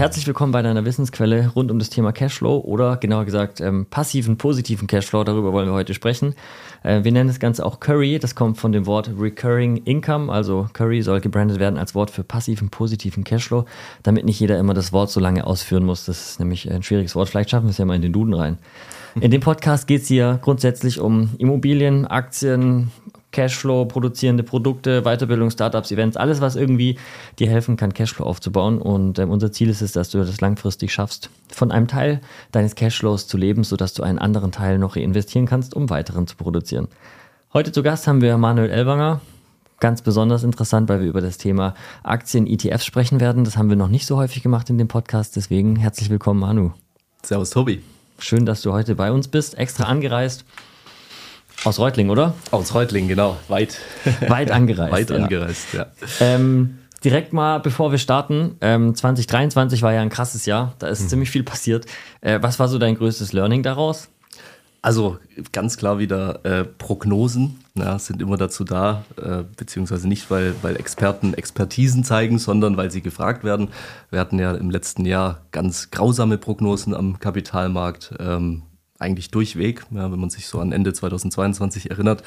Herzlich willkommen bei deiner Wissensquelle rund um das Thema Cashflow oder genauer gesagt ähm, passiven, positiven Cashflow. Darüber wollen wir heute sprechen. Äh, wir nennen das Ganze auch Curry. Das kommt von dem Wort Recurring Income. Also Curry soll gebrandet werden als Wort für passiven, positiven Cashflow, damit nicht jeder immer das Wort so lange ausführen muss. Das ist nämlich ein schwieriges Wort. Vielleicht schaffen wir es ja mal in den Duden rein. In dem Podcast geht es hier grundsätzlich um Immobilien, Aktien, Cashflow, produzierende Produkte, Weiterbildung, Startups, Events, alles, was irgendwie dir helfen kann, Cashflow aufzubauen. Und äh, unser Ziel ist es, dass du das langfristig schaffst, von einem Teil deines Cashflows zu leben, sodass du einen anderen Teil noch reinvestieren kannst, um weiteren zu produzieren. Heute zu Gast haben wir Manuel Elwanger. Ganz besonders interessant, weil wir über das Thema Aktien, ETFs sprechen werden. Das haben wir noch nicht so häufig gemacht in dem Podcast. Deswegen herzlich willkommen, Manu. Servus, Tobi. Schön, dass du heute bei uns bist. Extra angereist. Aus Reutling, oder? Aus Reutling, genau. Weit. Weit angereist. Weit ja. angereist, ja. Ähm, direkt mal, bevor wir starten, ähm, 2023 war ja ein krasses Jahr. Da ist mhm. ziemlich viel passiert. Äh, was war so dein größtes Learning daraus? Also ganz klar wieder äh, Prognosen ja, sind immer dazu da, äh, beziehungsweise nicht, weil, weil Experten Expertisen zeigen, sondern weil sie gefragt werden. Wir hatten ja im letzten Jahr ganz grausame Prognosen am Kapitalmarkt. Ähm, eigentlich durchweg, ja, wenn man sich so an Ende 2022 erinnert,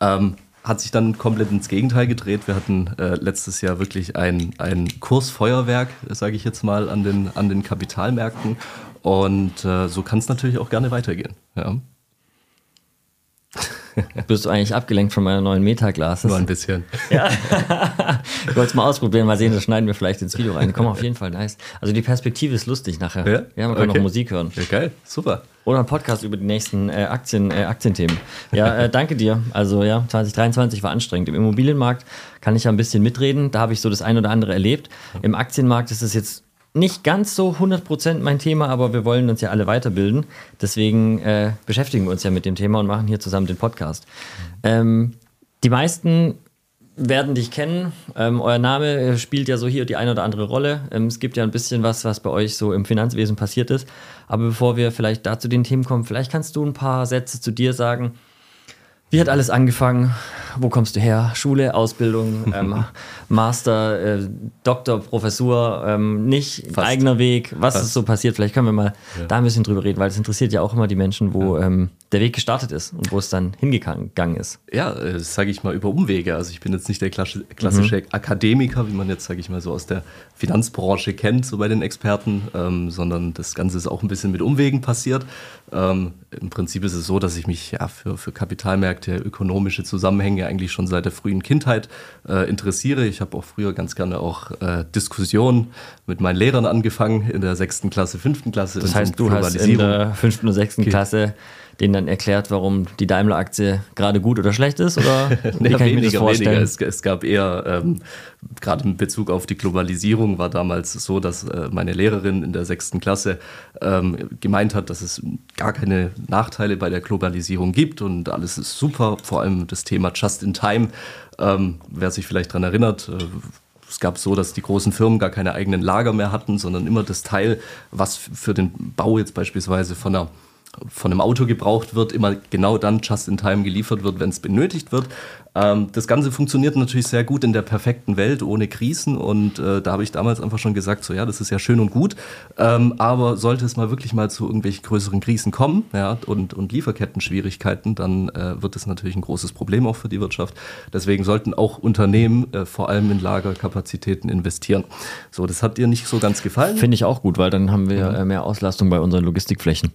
ähm, hat sich dann komplett ins Gegenteil gedreht. Wir hatten äh, letztes Jahr wirklich ein, ein Kursfeuerwerk, sage ich jetzt mal, an den, an den Kapitalmärkten. Und äh, so kann es natürlich auch gerne weitergehen. Ja. Bist du eigentlich abgelenkt von meiner neuen Metaglas? Nur ein bisschen. Ja. ich wollte es mal ausprobieren, mal sehen, das schneiden wir vielleicht ins Video rein. Komm, auf jeden Fall nice. Also die Perspektive ist lustig nachher. Ja, ja man kann okay. noch Musik hören. Ja, geil, super. Oder ein Podcast über die nächsten äh, Aktien, äh, Aktienthemen. Ja, äh, danke dir. Also ja, 2023 war anstrengend. Im Immobilienmarkt kann ich ja ein bisschen mitreden. Da habe ich so das ein oder andere erlebt. Im Aktienmarkt ist es jetzt nicht ganz so 100% mein Thema, aber wir wollen uns ja alle weiterbilden. Deswegen äh, beschäftigen wir uns ja mit dem Thema und machen hier zusammen den Podcast. Ähm, die meisten werden dich kennen. Ähm, euer Name spielt ja so hier die eine oder andere Rolle. Ähm, es gibt ja ein bisschen was, was bei euch so im Finanzwesen passiert ist. Aber bevor wir vielleicht da zu den Themen kommen, vielleicht kannst du ein paar Sätze zu dir sagen. Wie hat alles angefangen? Wo kommst du her? Schule, Ausbildung, ähm, Master, äh, Doktor, Professur, ähm, nicht Fast. eigener Weg. Was Fast. ist so passiert? Vielleicht können wir mal ja. da ein bisschen drüber reden, weil es interessiert ja auch immer die Menschen, wo ja. ähm, der Weg gestartet ist und wo es dann hingegangen ist. Ja, äh, das sage ich mal über Umwege. Also ich bin jetzt nicht der klassische mhm. Akademiker, wie man jetzt, sage ich mal, so aus der Finanzbranche kennt, so bei den Experten, ähm, sondern das Ganze ist auch ein bisschen mit Umwegen passiert. Ähm, Im Prinzip ist es so, dass ich mich ja für, für Kapitalmärkte, ökonomische Zusammenhänge eigentlich schon seit der frühen Kindheit äh, interessiere. Ich habe auch früher ganz gerne auch äh, Diskussionen mit meinen Lehrern angefangen in der sechsten Klasse, fünften Klasse. Das heißt, du hast in der fünften und sechsten Klasse denen dann erklärt, warum die Daimler-Aktie gerade gut oder schlecht ist? Oder wie kann ich mir das vorstellen? Es, es, gab eher, ähm, gerade in Bezug auf die Globalisierung, war damals so, dass äh, meine Lehrerin in der sechsten Klasse ähm, gemeint hat, dass es gar keine Nachteile bei der Globalisierung gibt und alles ist super, vor allem das Thema Just in Time. Ähm, wer sich vielleicht daran erinnert, äh, es gab so, dass die großen Firmen gar keine eigenen Lager mehr hatten, sondern immer das Teil, was für den Bau jetzt beispielsweise von einer von einem Auto gebraucht wird, immer genau dann just in time geliefert wird, wenn es benötigt wird. Ähm, das Ganze funktioniert natürlich sehr gut in der perfekten Welt, ohne Krisen. Und äh, da habe ich damals einfach schon gesagt, so ja, das ist ja schön und gut. Ähm, aber sollte es mal wirklich mal zu irgendwelchen größeren Krisen kommen ja, und, und Lieferketten-Schwierigkeiten, dann äh, wird das natürlich ein großes Problem auch für die Wirtschaft. Deswegen sollten auch Unternehmen äh, vor allem in Lagerkapazitäten investieren. So, das hat dir nicht so ganz gefallen. Finde ich auch gut, weil dann haben wir mhm. mehr Auslastung bei unseren Logistikflächen.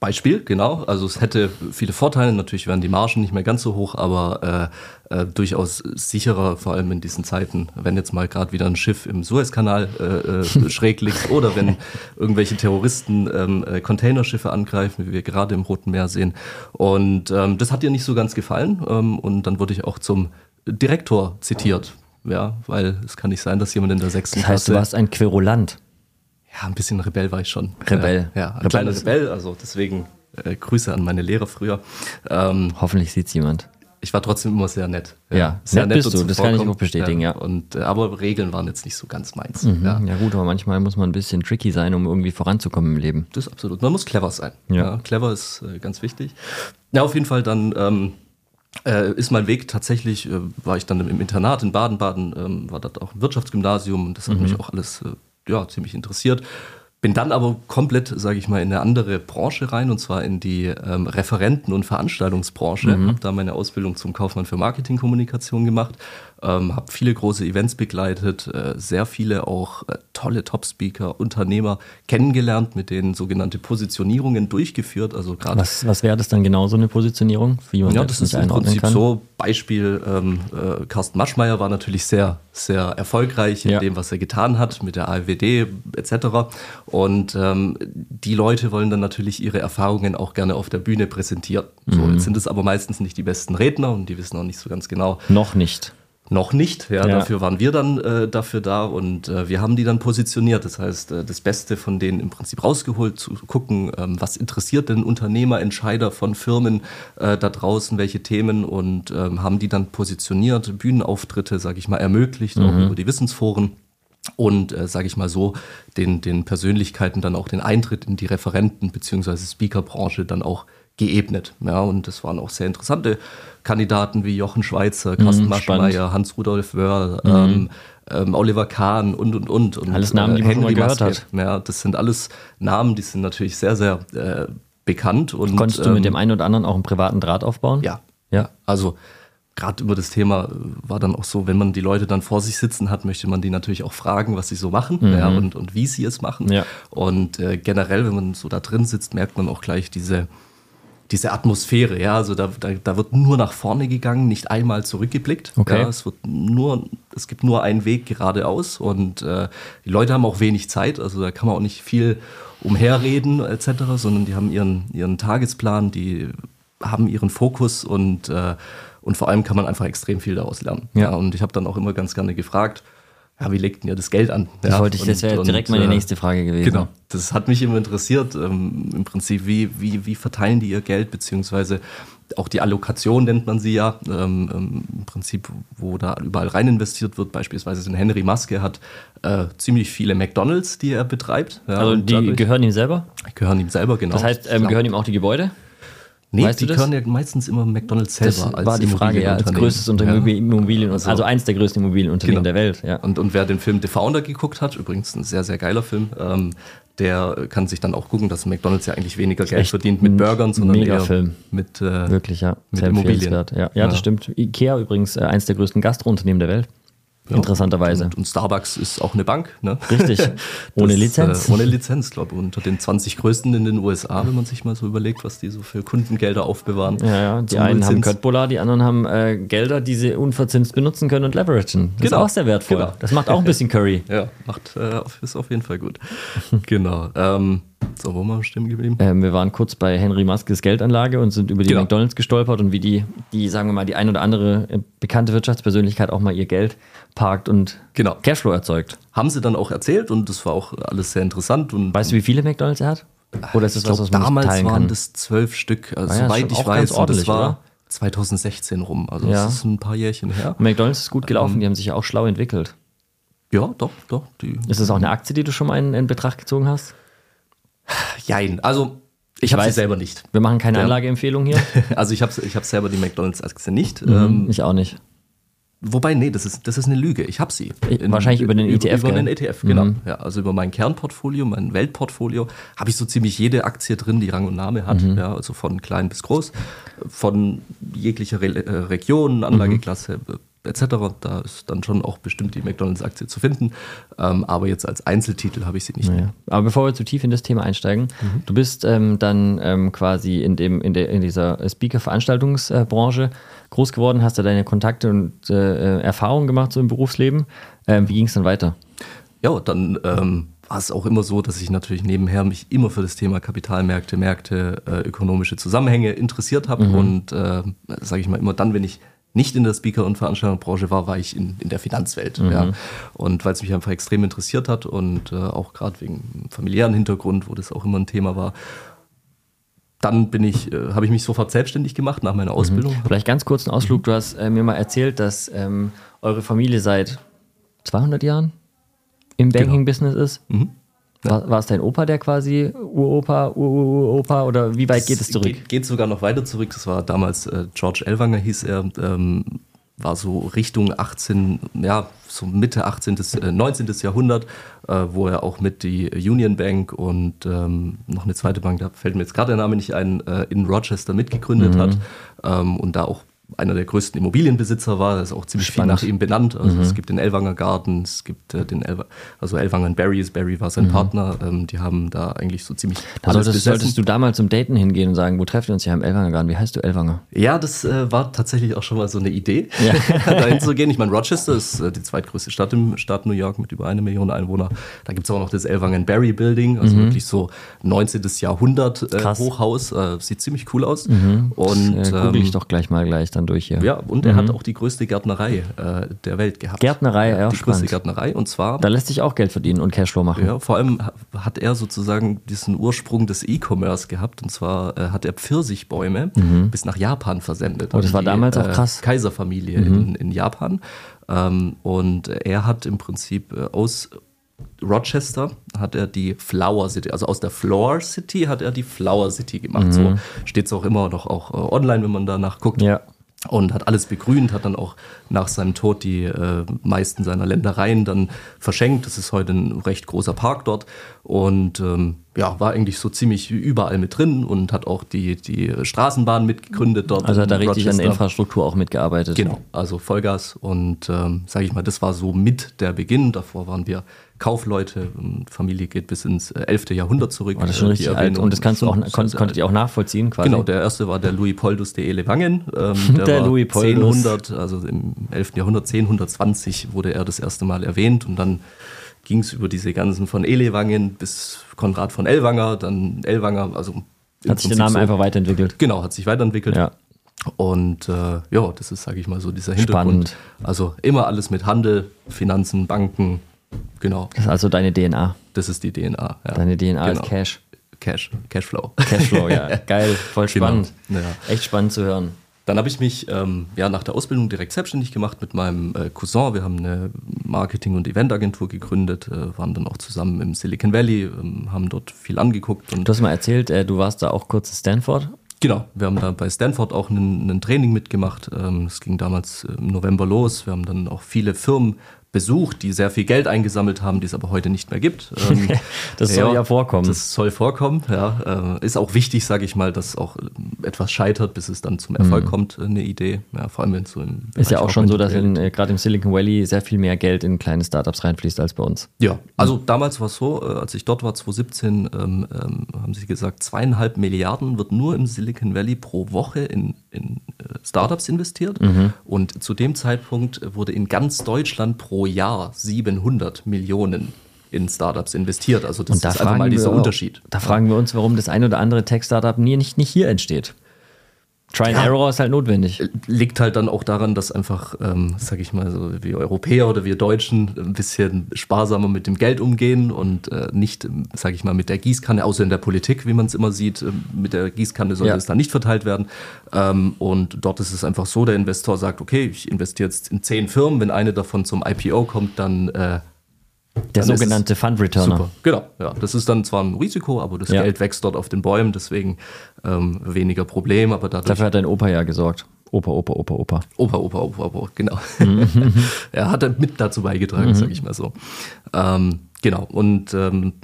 Beispiel, genau. Also es hätte viele Vorteile. Natürlich wären die Margen nicht mehr ganz so hoch, aber äh, äh, durchaus sicherer, vor allem in diesen Zeiten, wenn jetzt mal gerade wieder ein Schiff im Suezkanal äh, äh schräg liegt oder wenn irgendwelche Terroristen ähm, äh, Containerschiffe angreifen, wie wir gerade im Roten Meer sehen. Und ähm, das hat ihr nicht so ganz gefallen. Ähm, und dann wurde ich auch zum Direktor zitiert. Ja, weil es kann nicht sein, dass jemand in der sechsten Das heißt, Klasse du warst ein Querulant. Ja, ein bisschen Rebell war ich schon. Rebell. Ja, ein kleiner Rebell, also deswegen äh, Grüße an meine Lehrer früher. Ähm, Hoffentlich sieht es jemand. Ich war trotzdem immer sehr nett. Ja, ja sehr nett, nett bist du, das kann ich auch bestätigen, ja. ja. Und, äh, aber Regeln waren jetzt nicht so ganz meins. Mhm, ja. ja. gut, aber manchmal muss man ein bisschen tricky sein, um irgendwie voranzukommen im Leben. Das ist absolut. Man muss clever sein. Ja. clever ist äh, ganz wichtig. Ja, auf jeden Fall dann... Ähm, äh, ist mein Weg tatsächlich, äh, war ich dann im Internat in Baden-Baden, ähm, war dort auch ein Wirtschaftsgymnasium und das hat mhm. mich auch alles äh, ja, ziemlich interessiert. Bin dann aber komplett, sage ich mal, in eine andere Branche rein, und zwar in die ähm, Referenten- und Veranstaltungsbranche. Mhm. Habe da meine Ausbildung zum Kaufmann für Marketingkommunikation gemacht ähm, habe viele große Events begleitet, äh, sehr viele auch äh, tolle Top-Speaker, Unternehmer kennengelernt, mit denen sogenannte Positionierungen durchgeführt. Also was was wäre das dann genau so eine Positionierung, wie man ja, das ist im Prinzip kann? so. Beispiel ähm, äh, Carsten Maschmeyer war natürlich sehr sehr erfolgreich in ja. dem, was er getan hat mit der AfWD etc. Und ähm, die Leute wollen dann natürlich ihre Erfahrungen auch gerne auf der Bühne präsentieren. So, mhm. jetzt sind es aber meistens nicht die besten Redner und die wissen auch nicht so ganz genau. Noch nicht. Noch nicht, ja, ja. dafür waren wir dann äh, dafür da und äh, wir haben die dann positioniert. Das heißt, äh, das Beste von denen im Prinzip rausgeholt, zu gucken, ähm, was interessiert denn Unternehmer, Entscheider von Firmen äh, da draußen, welche Themen und ähm, haben die dann positioniert, Bühnenauftritte, sage ich mal, ermöglicht, mhm. auch über die Wissensforen und, äh, sage ich mal so, den, den Persönlichkeiten dann auch den Eintritt in die Referenten- bzw. Speakerbranche dann auch geebnet. Ja, und das waren auch sehr interessante Kandidaten wie Jochen Schweizer, Carsten mhm, Maschmeyer, Hans-Rudolf Wörl, mhm. ähm, ähm, Oliver Kahn und, und, und. und alles Namen, die man Henry schon mal gehört hat. Ja, das sind alles Namen, die sind natürlich sehr, sehr äh, bekannt. Und, Konntest du mit dem ähm, einen oder anderen auch einen privaten Draht aufbauen? Ja. Ja. Also gerade über das Thema war dann auch so, wenn man die Leute dann vor sich sitzen hat, möchte man die natürlich auch fragen, was sie so machen mhm. ja, und, und wie sie es machen. Ja. Und äh, generell, wenn man so da drin sitzt, merkt man auch gleich diese diese Atmosphäre, ja, also da, da, da, wird nur nach vorne gegangen, nicht einmal zurückgeblickt. Okay. Ja, es wird nur, es gibt nur einen Weg geradeaus und äh, die Leute haben auch wenig Zeit, also da kann man auch nicht viel umherreden etc., sondern die haben ihren, ihren Tagesplan, die haben ihren Fokus und, äh, und vor allem kann man einfach extrem viel daraus lernen. Ja. ja und ich habe dann auch immer ganz gerne gefragt, ja, wie legt denn ihr das Geld an? Das wollte ich, das wäre direkt meine äh, nächste Frage gewesen. Genau, das hat mich immer interessiert. Ähm, Im Prinzip, wie, wie, wie verteilen die ihr Geld, beziehungsweise auch die Allokation nennt man sie ja. Ähm, ähm Im Prinzip, wo da überall rein investiert wird. Beispielsweise ein Henry Maske hat äh, ziemlich viele McDonalds, die er betreibt. Ja, also die gehören ihm selber? Gehören ihm selber, genau. Das heißt, ähm, gehören ihm auch die Gebäude? Nee, weißt die gehören ja meistens immer McDonalds selber. Das war die Frage, ja, als größtes Immobilien, also, also eins der größten Immobilienunternehmen genau. der Welt. Ja. Und, und wer den Film The Founder geguckt hat, übrigens ein sehr, sehr geiler Film, ähm, der kann sich dann auch gucken, dass McDonalds ja eigentlich weniger Geld verdient mit Burgern, sondern Mega eher Film. mit äh, Wirklich, ja. Mit Immobilien. Ja, ja, ja, das stimmt. Ikea übrigens äh, eins der größten Gastrounternehmen der Welt. Ja, Interessanterweise. Und, und, Starbucks ist auch eine Bank. Ne? Richtig. Ohne das, Lizenz. Äh, ohne Lizenz, glaube ich. Unter den 20 größten in den USA, wenn man sich mal so überlegt, was die so für Kundengelder aufbewahren. Ja, ja. Die einen haben Köttbullar, die anderen haben äh, Gelder, die sie unverzinst benutzen können und leveragen. Das genau. ist auch sehr wertvoll. Genau. Das macht auch ein bisschen Curry. ja, macht, äh, ist auf jeden Fall gut. genau. Ähm, wo waren wir stehen geblieben? Ähm, wir waren kurz bei Henry Maskes Geldanlage und sind über die genau. McDonalds gestolpert und wie die, die, sagen wir mal, die ein oder andere äh, bekannte Wirtschaftspersönlichkeit auch mal ihr Geld parkt und genau. Cashflow erzeugt. Haben sie dann auch erzählt und das war auch alles sehr interessant. Und weißt du, wie viele McDonalds er hat? Oder ist das was, was man damals waren kann? das zwölf Stück, also, ah ja, soweit ich weiß. Und das war oder? 2016 rum, also ja. das ist ein paar Jährchen her. McDonalds ist gut gelaufen, ähm, die haben sich ja auch schlau entwickelt. Ja, doch, doch. Die, ist das auch eine Aktie, die du schon mal in, in Betracht gezogen hast? Jein, also ich habe sie selber nicht. Wir machen keine ja. Anlageempfehlung hier. Also ich habe ich hab selber die McDonalds-Aktie nicht. Mhm, ähm, ich auch nicht. Wobei, nee, das ist, das ist eine Lüge. Ich habe sie. In, Wahrscheinlich über den ETF. Über, über den ETF, genau. Mhm. Ja, also über mein Kernportfolio, mein Weltportfolio, habe ich so ziemlich jede Aktie drin, die Rang und Name hat. Mhm. Ja, also von klein bis groß, von jeglicher Re äh, Region, Anlageklasse, mhm etc. Da ist dann schon auch bestimmt die McDonalds-Aktie zu finden. Ähm, aber jetzt als Einzeltitel habe ich sie nicht. Naja. Aber bevor wir zu tief in das Thema einsteigen, mhm. du bist ähm, dann ähm, quasi in, dem, in, der, in dieser Speaker-Veranstaltungsbranche groß geworden, hast da deine Kontakte und äh, Erfahrungen gemacht so im Berufsleben. Ähm, wie ging es dann weiter? Ja, dann ähm, war es auch immer so, dass ich natürlich nebenher mich immer für das Thema Kapitalmärkte, Märkte, äh, ökonomische Zusammenhänge interessiert habe mhm. und äh, sage ich mal immer dann, wenn ich nicht in der Speaker- und Veranstaltungsbranche war, war ich in, in der Finanzwelt. Mhm. Ja. Und weil es mich einfach extrem interessiert hat und äh, auch gerade wegen familiären Hintergrund, wo das auch immer ein Thema war, dann bin ich, äh, habe ich mich sofort selbstständig gemacht nach meiner mhm. Ausbildung. Mhm. Vielleicht ganz kurz einen Ausflug. Du hast äh, mir mal erzählt, dass ähm, eure Familie seit 200 Jahren im genau. Banking-Business genau. ist. Mhm. War, war, es dein Opa, der quasi Uropa, Uropa oder wie weit geht es zurück? Geht, geht, sogar noch weiter zurück. Das war damals äh, George Elwanger, hieß er. Ähm, war so Richtung 18, ja, so Mitte 18. Bis, äh, 19. Jahrhundert, äh, wo er auch mit die Union Bank und ähm, noch eine zweite Bank, da fällt mir jetzt gerade der Name nicht ein, äh, in Rochester mitgegründet mhm. hat ähm, und da auch einer der größten Immobilienbesitzer war. Das ist auch ziemlich Spannend. viel nach ihm benannt. Also mhm. es gibt den Elwanger Garten, es gibt äh, den Elwa also Elwanger Barrys. Barry war sein mhm. Partner. Ähm, die haben da eigentlich so ziemlich. Da solltest, solltest, du damals zum Daten hingehen und sagen, wo treffen wir uns hier im Elwanger Garten? Wie heißt du Elwanger? Ja, das äh, war tatsächlich auch schon mal so eine Idee, ja. dahin zu gehen. Ich meine, Rochester ist äh, die zweitgrößte Stadt im Staat New York mit über eine Million Einwohnern. Da gibt es auch noch das Elwanger Barry Building, also mhm. wirklich so 19. Jahrhundert äh, Hochhaus. Äh, sieht ziemlich cool aus. Mhm. Und das, äh, google ich ähm, doch gleich mal gleich dann durch hier. Ja, und er mhm. hat auch die größte Gärtnerei äh, der Welt gehabt. Gärtnerei, ja. Die spannend. größte Gärtnerei und zwar. Da lässt sich auch Geld verdienen und Cashflow machen. Ja, vor allem hat er sozusagen diesen Ursprung des E-Commerce gehabt und zwar äh, hat er Pfirsichbäume mhm. bis nach Japan versendet. Oh, das war die, damals auch äh, krass. Kaiserfamilie mhm. in, in, Japan. Ähm, und er hat im Prinzip äh, aus Rochester hat er die Flower City, also aus der Floor City hat er die Flower City gemacht. Mhm. So steht es auch immer noch auch äh, online, wenn man danach guckt. Ja und hat alles begrünt, hat dann auch nach seinem Tod die äh, meisten seiner Ländereien dann verschenkt. Das ist heute ein recht großer Park dort und ähm, ja, war eigentlich so ziemlich überall mit drin und hat auch die, die Straßenbahn mitgegründet dort. Also hat er richtig an der Infrastruktur auch mitgearbeitet. Genau, also Vollgas und ähm, sage ich mal, das war so mit der Beginn. Davor waren wir Kaufleute. Familie geht bis ins 11. Äh, Jahrhundert zurück. Oh, das ist schon richtig alt. Und das kannst du auch, kon konntet ihr auch nachvollziehen quasi? Genau, der erste war der Louis Poldus de Elewangen. Ähm, der, der Louis Poldus. 1000, also im 11. Jahrhundert, 1020 wurde er das erste Mal erwähnt und dann ging es über diese ganzen von Elewangen bis Konrad von Ellwanger, dann Ellwanger, also hat sich der Name so, einfach weiterentwickelt. Genau, hat sich weiterentwickelt. Ja. Und äh, ja, das ist, sage ich mal, so dieser Hintergrund. Spannend. Also immer alles mit Handel, Finanzen, Banken, Genau. Das ist also deine DNA. Das ist die DNA. Ja. Deine DNA genau. ist Cash. Cash, Cashflow. Cashflow, ja. Geil, voll genau. spannend. Genau. Ja. Echt spannend zu hören. Dann habe ich mich ähm, ja, nach der Ausbildung direkt selbstständig gemacht mit meinem äh, Cousin. Wir haben eine Marketing- und Eventagentur gegründet, äh, waren dann auch zusammen im Silicon Valley, äh, haben dort viel angeguckt. Und du hast mal erzählt, äh, du warst da auch kurz in Stanford. Genau, wir haben da bei Stanford auch ein Training mitgemacht. Ähm, es ging damals im November los. Wir haben dann auch viele Firmen besucht, die sehr viel Geld eingesammelt haben, die es aber heute nicht mehr gibt. Ähm, das soll ja, ja, vorkommen. Das soll vorkommen, ja. Äh, ist auch wichtig, sage ich mal, dass auch etwas scheitert, bis es dann zum Erfolg mhm. kommt, äh, eine Idee. Ja, vor allem wenn es so im Bereich Ist ja auch schon so, dass äh, gerade im Silicon Valley sehr viel mehr Geld in kleine Startups reinfließt als bei uns. Ja, also mhm. damals war es so, äh, als ich dort war, 2017, ähm, ähm, haben sie gesagt, zweieinhalb Milliarden wird nur im Silicon Valley pro Woche in, in äh, Startups investiert. Mhm. Und zu dem Zeitpunkt wurde in ganz Deutschland pro Jahr 700 Millionen in Startups investiert. Also das da ist einfach mal dieser Unterschied. Da fragen wir uns, warum das ein oder andere Tech-Startup nie, nicht, nicht hier entsteht. Try and ja, Error ist halt notwendig. Liegt halt dann auch daran, dass einfach, ähm, sag ich mal, so wir Europäer oder wir Deutschen ein bisschen sparsamer mit dem Geld umgehen und äh, nicht, sag ich mal, mit der Gießkanne, außer in der Politik, wie man es immer sieht, äh, mit der Gießkanne sollte ja. es dann nicht verteilt werden. Ähm, und dort ist es einfach so, der Investor sagt, okay, ich investiere jetzt in zehn Firmen, wenn eine davon zum IPO kommt, dann äh, der sogenannte Fund Returner. Super, genau. Ja, das ist dann zwar ein Risiko, aber das ja. Geld wächst dort auf den Bäumen, deswegen ähm, weniger Problem. Aber Dafür hat dein Opa ja gesorgt. Opa, Opa, Opa, Opa. Opa, Opa, Opa, Opa, genau. Mhm. er hat mit dazu beigetragen, mhm. sage ich mal so. Ähm, genau, und ähm,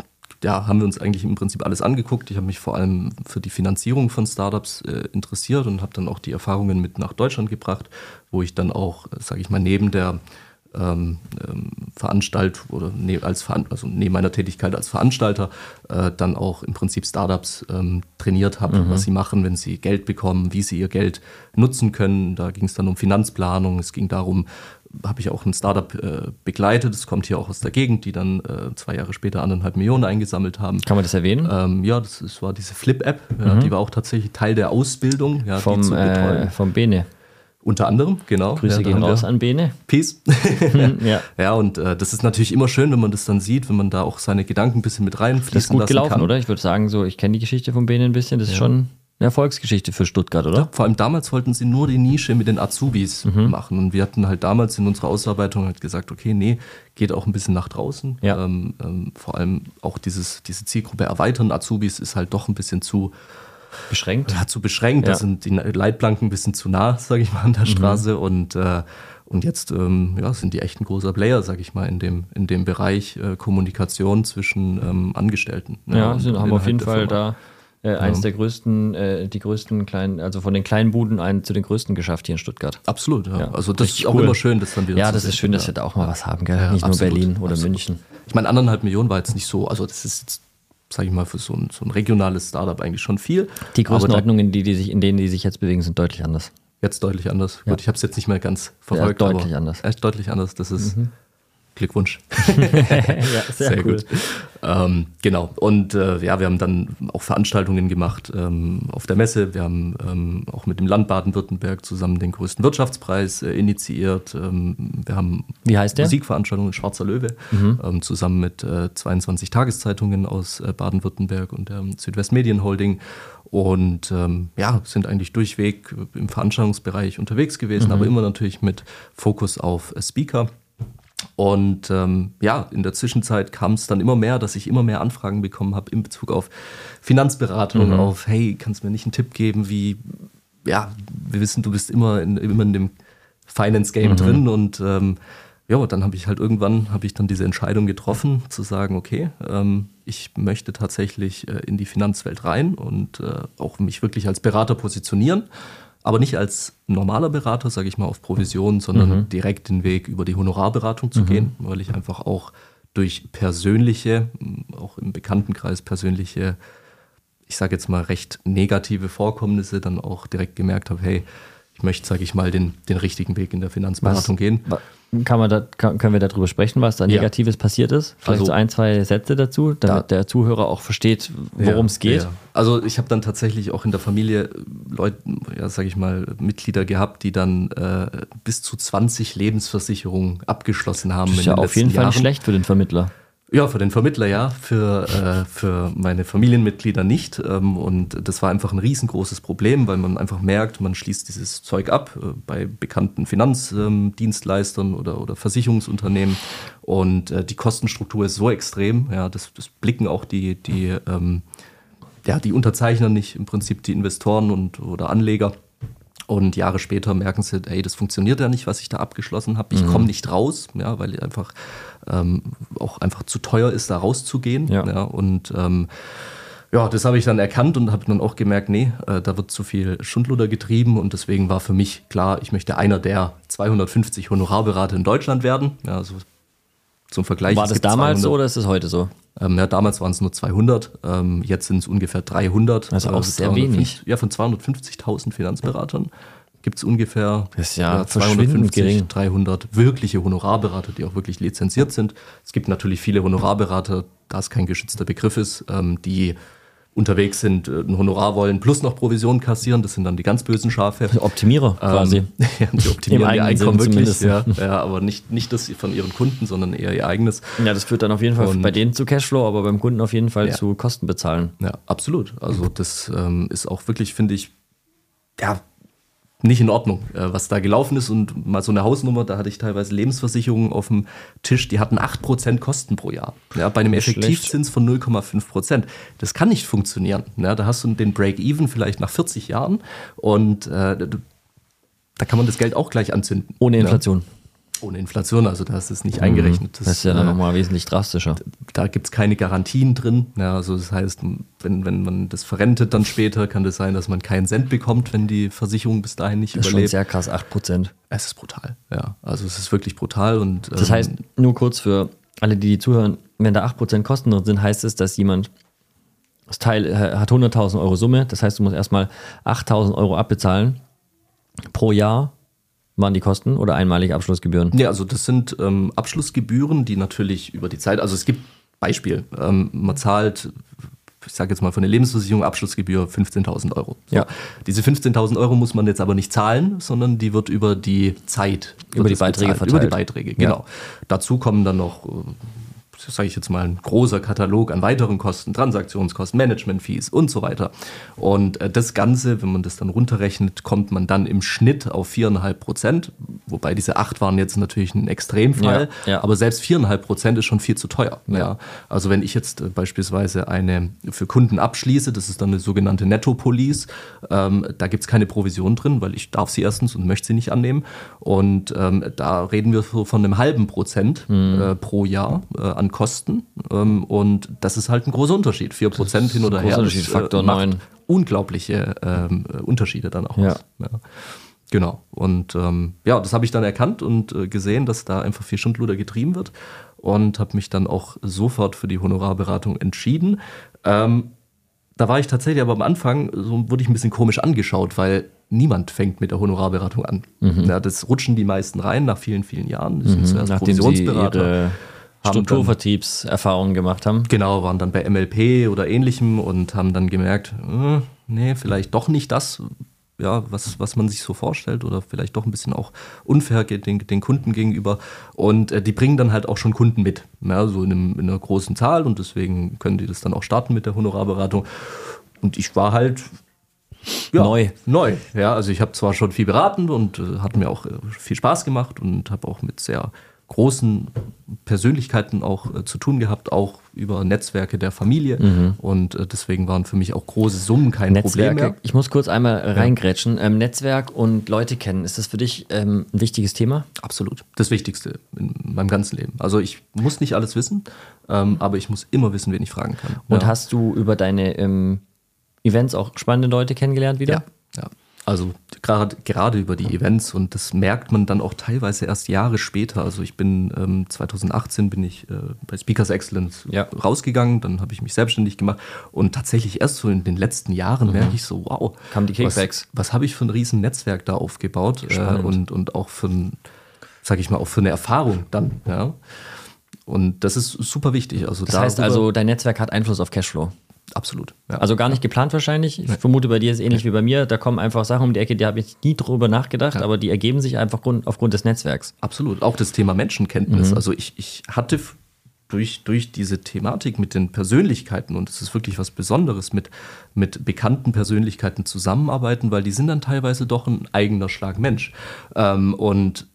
ja, haben wir uns eigentlich im Prinzip alles angeguckt. Ich habe mich vor allem für die Finanzierung von Startups äh, interessiert und habe dann auch die Erfahrungen mit nach Deutschland gebracht, wo ich dann auch, sage ich mal, neben der ähm, ähm, Veranstalt oder ne, als Veran also neben meiner Tätigkeit als Veranstalter äh, dann auch im Prinzip Startups ähm, trainiert habe, mhm. was sie machen, wenn sie Geld bekommen, wie sie ihr Geld nutzen können. Da ging es dann um Finanzplanung, es ging darum, habe ich auch ein Startup äh, begleitet, das kommt hier auch aus der Gegend, die dann äh, zwei Jahre später anderthalb Millionen eingesammelt haben. Kann man das erwähnen? Ähm, ja, das, das, war diese Flip-App, ja, mhm. die war auch tatsächlich Teil der Ausbildung, ja, vom. Äh, vom Bene. Unter anderem, genau. Grüße ja, gehen raus an Bene. Peace. ja. ja, und äh, das ist natürlich immer schön, wenn man das dann sieht, wenn man da auch seine Gedanken ein bisschen mit reinfließen Das ist gut gelaufen, kann. oder? Ich würde sagen, so, ich kenne die Geschichte von Bene ein bisschen. Das ja. ist schon eine Erfolgsgeschichte für Stuttgart, oder? Ja, vor allem damals wollten sie nur die Nische mit den Azubis mhm. machen. Und wir hatten halt damals in unserer Ausarbeitung halt gesagt, okay, nee, geht auch ein bisschen nach draußen. Ja. Ähm, ähm, vor allem auch dieses, diese Zielgruppe erweitern. Azubis ist halt doch ein bisschen zu beschränkt. Ja, zu beschränkt. Ja. Da sind die Leitplanken ein bisschen zu nah, sage ich mal, an der mhm. Straße. Und, äh, und jetzt ähm, ja, sind die echt ein großer Player, sage ich mal, in dem, in dem Bereich äh, Kommunikation zwischen ähm, Angestellten. Ja, ja sind, haben auf jeden Fall da äh, eins ja. der größten, äh, die größten kleinen, also von den kleinen Buden einen zu den größten geschafft hier in Stuttgart. Absolut, ja. ja also das ist auch cool. immer schön, dass dann wieder. Ja, das ist schön, dass wir da auch mal was haben, gell? Nicht absolut, nur Berlin oder absolut. München. Ich meine, anderthalb Millionen war jetzt nicht so, also das ist jetzt sage ich mal, für so ein, so ein regionales Startup eigentlich schon viel. Die Größenordnungen, in, die, die sich, in denen die sich jetzt bewegen, sind deutlich anders. Jetzt deutlich anders. Ja. Gut, ich habe es jetzt nicht mehr ganz verfolgt. Ja, deutlich anders. Echt deutlich anders. Das ist, mhm. Glückwunsch. ja, sehr, sehr cool. gut. Ähm, genau. Und äh, ja, wir haben dann auch Veranstaltungen gemacht ähm, auf der Messe. Wir haben ähm, auch mit dem Land Baden-Württemberg zusammen den größten Wirtschaftspreis äh, initiiert. Ähm, wir haben Wie heißt der? Musikveranstaltungen Schwarzer Löwe mhm. Ähm, zusammen mit äh, 22 Tageszeitungen aus äh, Baden-Württemberg und der Südwestmedienholding und ähm, ja, sind eigentlich durchweg im Veranstaltungsbereich unterwegs gewesen, mhm. aber immer natürlich mit Fokus auf Speaker. Und ähm, ja, in der Zwischenzeit kam es dann immer mehr, dass ich immer mehr Anfragen bekommen habe in Bezug auf Finanzberatung, mhm. auf, hey, kannst du mir nicht einen Tipp geben, wie, ja, wir wissen, du bist immer in, immer in dem Finance-Game mhm. drin und ähm, ja, dann habe ich halt irgendwann, habe ich dann diese Entscheidung getroffen, zu sagen, okay, ähm, ich möchte tatsächlich äh, in die Finanzwelt rein und äh, auch mich wirklich als Berater positionieren aber nicht als normaler Berater, sage ich mal, auf Provision, sondern mhm. direkt den Weg über die Honorarberatung zu mhm. gehen, weil ich einfach auch durch persönliche, auch im Bekanntenkreis persönliche, ich sage jetzt mal recht negative Vorkommnisse dann auch direkt gemerkt habe, hey, ich möchte, sage ich mal, den, den richtigen Weg in der Finanzberatung was, gehen. Kann man da, kann, können wir darüber sprechen, was da Negatives ja. passiert ist? Vielleicht also, so ein, zwei Sätze dazu, damit da, der Zuhörer auch versteht, worum es geht. Ja. Also ich habe dann tatsächlich auch in der Familie Leute, ja, sage ich mal, Mitglieder gehabt, die dann äh, bis zu 20 Lebensversicherungen abgeschlossen haben. Das ist ja auf jeden Fall Jahren. schlecht für den Vermittler. Ja, für den Vermittler ja, für, äh, für meine Familienmitglieder nicht. Ähm, und das war einfach ein riesengroßes Problem, weil man einfach merkt, man schließt dieses Zeug ab äh, bei bekannten Finanzdienstleistern ähm, oder, oder Versicherungsunternehmen. Und äh, die Kostenstruktur ist so extrem, ja, das, das blicken auch die, die, ähm, ja, die Unterzeichner nicht, im Prinzip die Investoren und, oder Anleger. Und Jahre später merken sie, hey, das funktioniert ja nicht, was ich da abgeschlossen habe. Ich mhm. komme nicht raus, ja, weil einfach ähm, auch einfach zu teuer ist, da rauszugehen. Ja. ja und ähm, ja, das habe ich dann erkannt und habe dann auch gemerkt, nee, äh, da wird zu viel Schundluder getrieben und deswegen war für mich klar, ich möchte einer der 250 Honorarberater in Deutschland werden. Ja, also zum Vergleich. War das damals 200, so oder ist es heute so? Ähm, ja, damals waren es nur 200, ähm, jetzt sind es ungefähr 300. Also auch sehr wenig. Ja, von 250.000 Finanzberatern gibt es ungefähr das ja, ja 250, gering. 300 wirkliche Honorarberater, die auch wirklich lizenziert sind. Es gibt natürlich viele Honorarberater, da es kein geschützter Begriff ist, ähm, die unterwegs sind, äh, ein Honorar wollen, plus noch Provision kassieren. Das sind dann die ganz bösen Schafe. Optimierer ähm, quasi. ja, die optimieren ihr Einkommen wirklich. Ja, ja, aber nicht, nicht das von ihren Kunden, sondern eher ihr eigenes. Ja, das führt dann auf jeden Fall Und, bei denen zu Cashflow, aber beim Kunden auf jeden Fall ja. zu Kosten bezahlen. Ja, absolut. Also das ähm, ist auch wirklich, finde ich, ja, nicht in Ordnung, äh, was da gelaufen ist. Und mal so eine Hausnummer, da hatte ich teilweise Lebensversicherungen auf dem Tisch, die hatten 8% Kosten pro Jahr. Ja, bei einem Effektivzins von 0,5%. Das kann nicht funktionieren. Ja, da hast du den Break-Even vielleicht nach 40 Jahren und äh, da kann man das Geld auch gleich anzünden. Ohne Inflation. Ja. Ohne Inflation, also da ist es nicht eingerechnet. Das, das ist ja dann äh, nochmal wesentlich drastischer. Da, da gibt es keine Garantien drin. Ja, also das heißt, wenn, wenn man das verrentet dann später, kann das sein, dass man keinen Cent bekommt, wenn die Versicherung bis dahin nicht das überlebt. Das ist schon sehr krass, 8 Prozent. Es ist brutal, ja. Also es ist wirklich brutal. Und, das ähm, heißt, nur kurz für alle, die, die zuhören, wenn da 8 Prozent Kosten drin sind, heißt es, dass jemand das Teil äh, hat 100.000 Euro Summe. Das heißt, du musst erstmal 8.000 Euro abbezahlen pro Jahr waren die Kosten oder einmalig Abschlussgebühren? Ja, also das sind ähm, Abschlussgebühren, die natürlich über die Zeit, also es gibt Beispiel, ähm, man zahlt, ich sage jetzt mal von der Lebensversicherung Abschlussgebühr 15.000 Euro. So. Ja. Diese 15.000 Euro muss man jetzt aber nicht zahlen, sondern die wird über die Zeit, über die Beiträge bezahlt, verteilt. Über die Beiträge, genau. Ja. Dazu kommen dann noch äh, sage ich jetzt mal, ein großer Katalog an weiteren Kosten, Transaktionskosten, Management-Fees und so weiter. Und äh, das Ganze, wenn man das dann runterrechnet, kommt man dann im Schnitt auf 4,5 Prozent. Wobei diese 8 waren jetzt natürlich ein Extremfall. Ja, ja. Aber selbst 4,5 Prozent ist schon viel zu teuer. Ja. ja. Also wenn ich jetzt äh, beispielsweise eine für Kunden abschließe, das ist dann eine sogenannte Netto-Police, ähm, da gibt es keine Provision drin, weil ich darf sie erstens und möchte sie nicht annehmen. Und ähm, da reden wir von einem halben Prozent mhm. äh, pro Jahr äh, an Kosten. Ähm, und das ist halt ein großer Unterschied. 4 Prozent hin oder her. Unterschied, Faktor 9. Äh, unglaubliche ähm, Unterschiede dann auch. Ja. ja. Genau. Und ähm, ja, das habe ich dann erkannt und äh, gesehen, dass da einfach viel Schundluder getrieben wird und habe mich dann auch sofort für die Honorarberatung entschieden. Ähm, da war ich tatsächlich aber am Anfang, so wurde ich ein bisschen komisch angeschaut, weil niemand fängt mit der Honorarberatung an. Mhm. Ja, das rutschen die meisten rein nach vielen, vielen Jahren. Die sind mhm. Nachdem Provisionsberater. Ihre Strukturvertriebserfahrungen gemacht haben. Genau, waren dann bei MLP oder ähnlichem und haben dann gemerkt, äh, nee, vielleicht doch nicht das, ja, was, was man sich so vorstellt oder vielleicht doch ein bisschen auch unfair den, den Kunden gegenüber. Und äh, die bringen dann halt auch schon Kunden mit, ja, so in, einem, in einer großen Zahl und deswegen können die das dann auch starten mit der Honorarberatung. Und ich war halt ja, neu. Neu, ja. Also ich habe zwar schon viel beraten und äh, hat mir auch äh, viel Spaß gemacht und habe auch mit sehr großen Persönlichkeiten auch äh, zu tun gehabt, auch über Netzwerke der Familie. Mhm. Und äh, deswegen waren für mich auch große Summen kein Netzwerke. Problem mehr. Ich muss kurz einmal reingrätschen. Ähm, Netzwerk und Leute kennen, ist das für dich ähm, ein wichtiges Thema? Absolut. Das Wichtigste in meinem ganzen Leben. Also ich muss nicht alles wissen, ähm, aber ich muss immer wissen, wen ich fragen kann. Und ja. hast du über deine ähm, Events auch spannende Leute kennengelernt wieder? Ja, ja. Also gerade, gerade über die Events und das merkt man dann auch teilweise erst Jahre später. Also ich bin ähm, 2018 bin ich äh, bei Speakers Excellence ja. rausgegangen, dann habe ich mich selbstständig gemacht und tatsächlich erst so in den letzten Jahren mhm. merke ich so, wow, kam die Kickbacks. Was, was habe ich für ein riesen Netzwerk da aufgebaut äh, und, und auch für ein, sag ich mal, auch für eine Erfahrung dann, ja. Und das ist super wichtig. Also das heißt also, dein Netzwerk hat Einfluss auf Cashflow. Absolut. Ja. Also gar nicht geplant wahrscheinlich. Ich vermute, bei dir ist es ähnlich wie bei mir. Da kommen einfach Sachen um die Ecke, die habe ich nie drüber nachgedacht, aber die ergeben sich einfach aufgrund des Netzwerks. Absolut. Auch das Thema Menschenkenntnis. Mhm. Also ich, ich hatte durch, durch diese Thematik mit den Persönlichkeiten, und es ist wirklich was Besonderes, mit, mit bekannten Persönlichkeiten zusammenarbeiten, weil die sind dann teilweise doch ein eigener Schlag Mensch. Ähm, und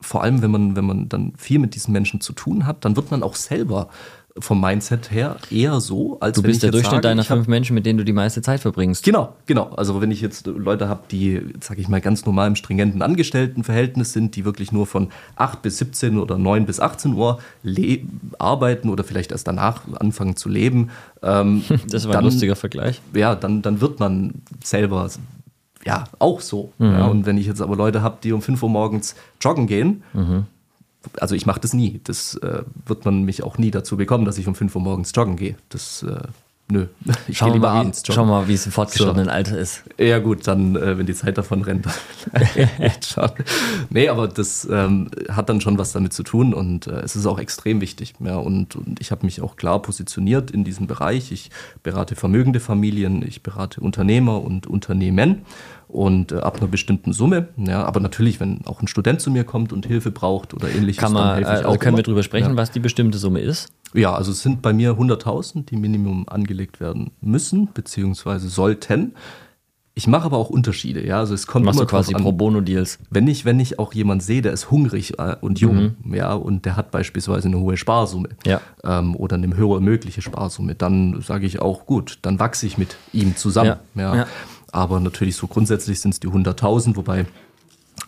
vor allem, wenn man, wenn man dann viel mit diesen Menschen zu tun hat, dann wird man auch selber vom Mindset her eher so, als du wenn bist ich der Durchschnitt sage, deiner fünf Menschen, mit denen du die meiste Zeit verbringst. Genau, genau. Also wenn ich jetzt Leute habe, die, sage ich mal, ganz normal im stringenten Angestelltenverhältnis sind, die wirklich nur von 8 bis 17 oder 9 bis 18 Uhr arbeiten oder vielleicht erst danach anfangen zu leben. Ähm, das war dann, ein lustiger Vergleich. Ja, dann, dann wird man selber ja auch so. Mhm. Ja, und wenn ich jetzt aber Leute habe, die um 5 Uhr morgens joggen gehen, mhm also ich mache das nie. Das äh, wird man mich auch nie dazu bekommen, dass ich um 5 Uhr morgens joggen gehe. Das äh, nö. Ich gehe lieber mal, abends joggen. Schau mal, wie es im fortgeschrittenen so. Alter ist. Ja gut, dann, äh, wenn die Zeit davon rennt, dann Nee, aber das ähm, hat dann schon was damit zu tun und äh, es ist auch extrem wichtig. Ja, und, und ich habe mich auch klar positioniert in diesem Bereich. Ich berate vermögende Familien, ich berate Unternehmer und Unternehmen und äh, ab einer bestimmten Summe. Ja, aber natürlich, wenn auch ein Student zu mir kommt und Hilfe braucht oder ähnliches, Kann man, dann helfe ich also auch können immer. wir darüber sprechen, ja. was die bestimmte Summe ist? Ja, also es sind bei mir 100.000, die Minimum angelegt werden müssen bzw. sollten. Ich mache aber auch Unterschiede, ja. Also es kommt Machst immer du quasi an, Pro Bono Deals. Wenn ich, wenn ich auch jemand sehe, der ist hungrig äh, und jung, mhm. ja, und der hat beispielsweise eine hohe Sparsumme ja. ähm, oder eine höhere mögliche Sparsumme, dann sage ich auch gut, dann wachse ich mit ihm zusammen, ja. ja. Aber natürlich so grundsätzlich sind es die 100.000, wobei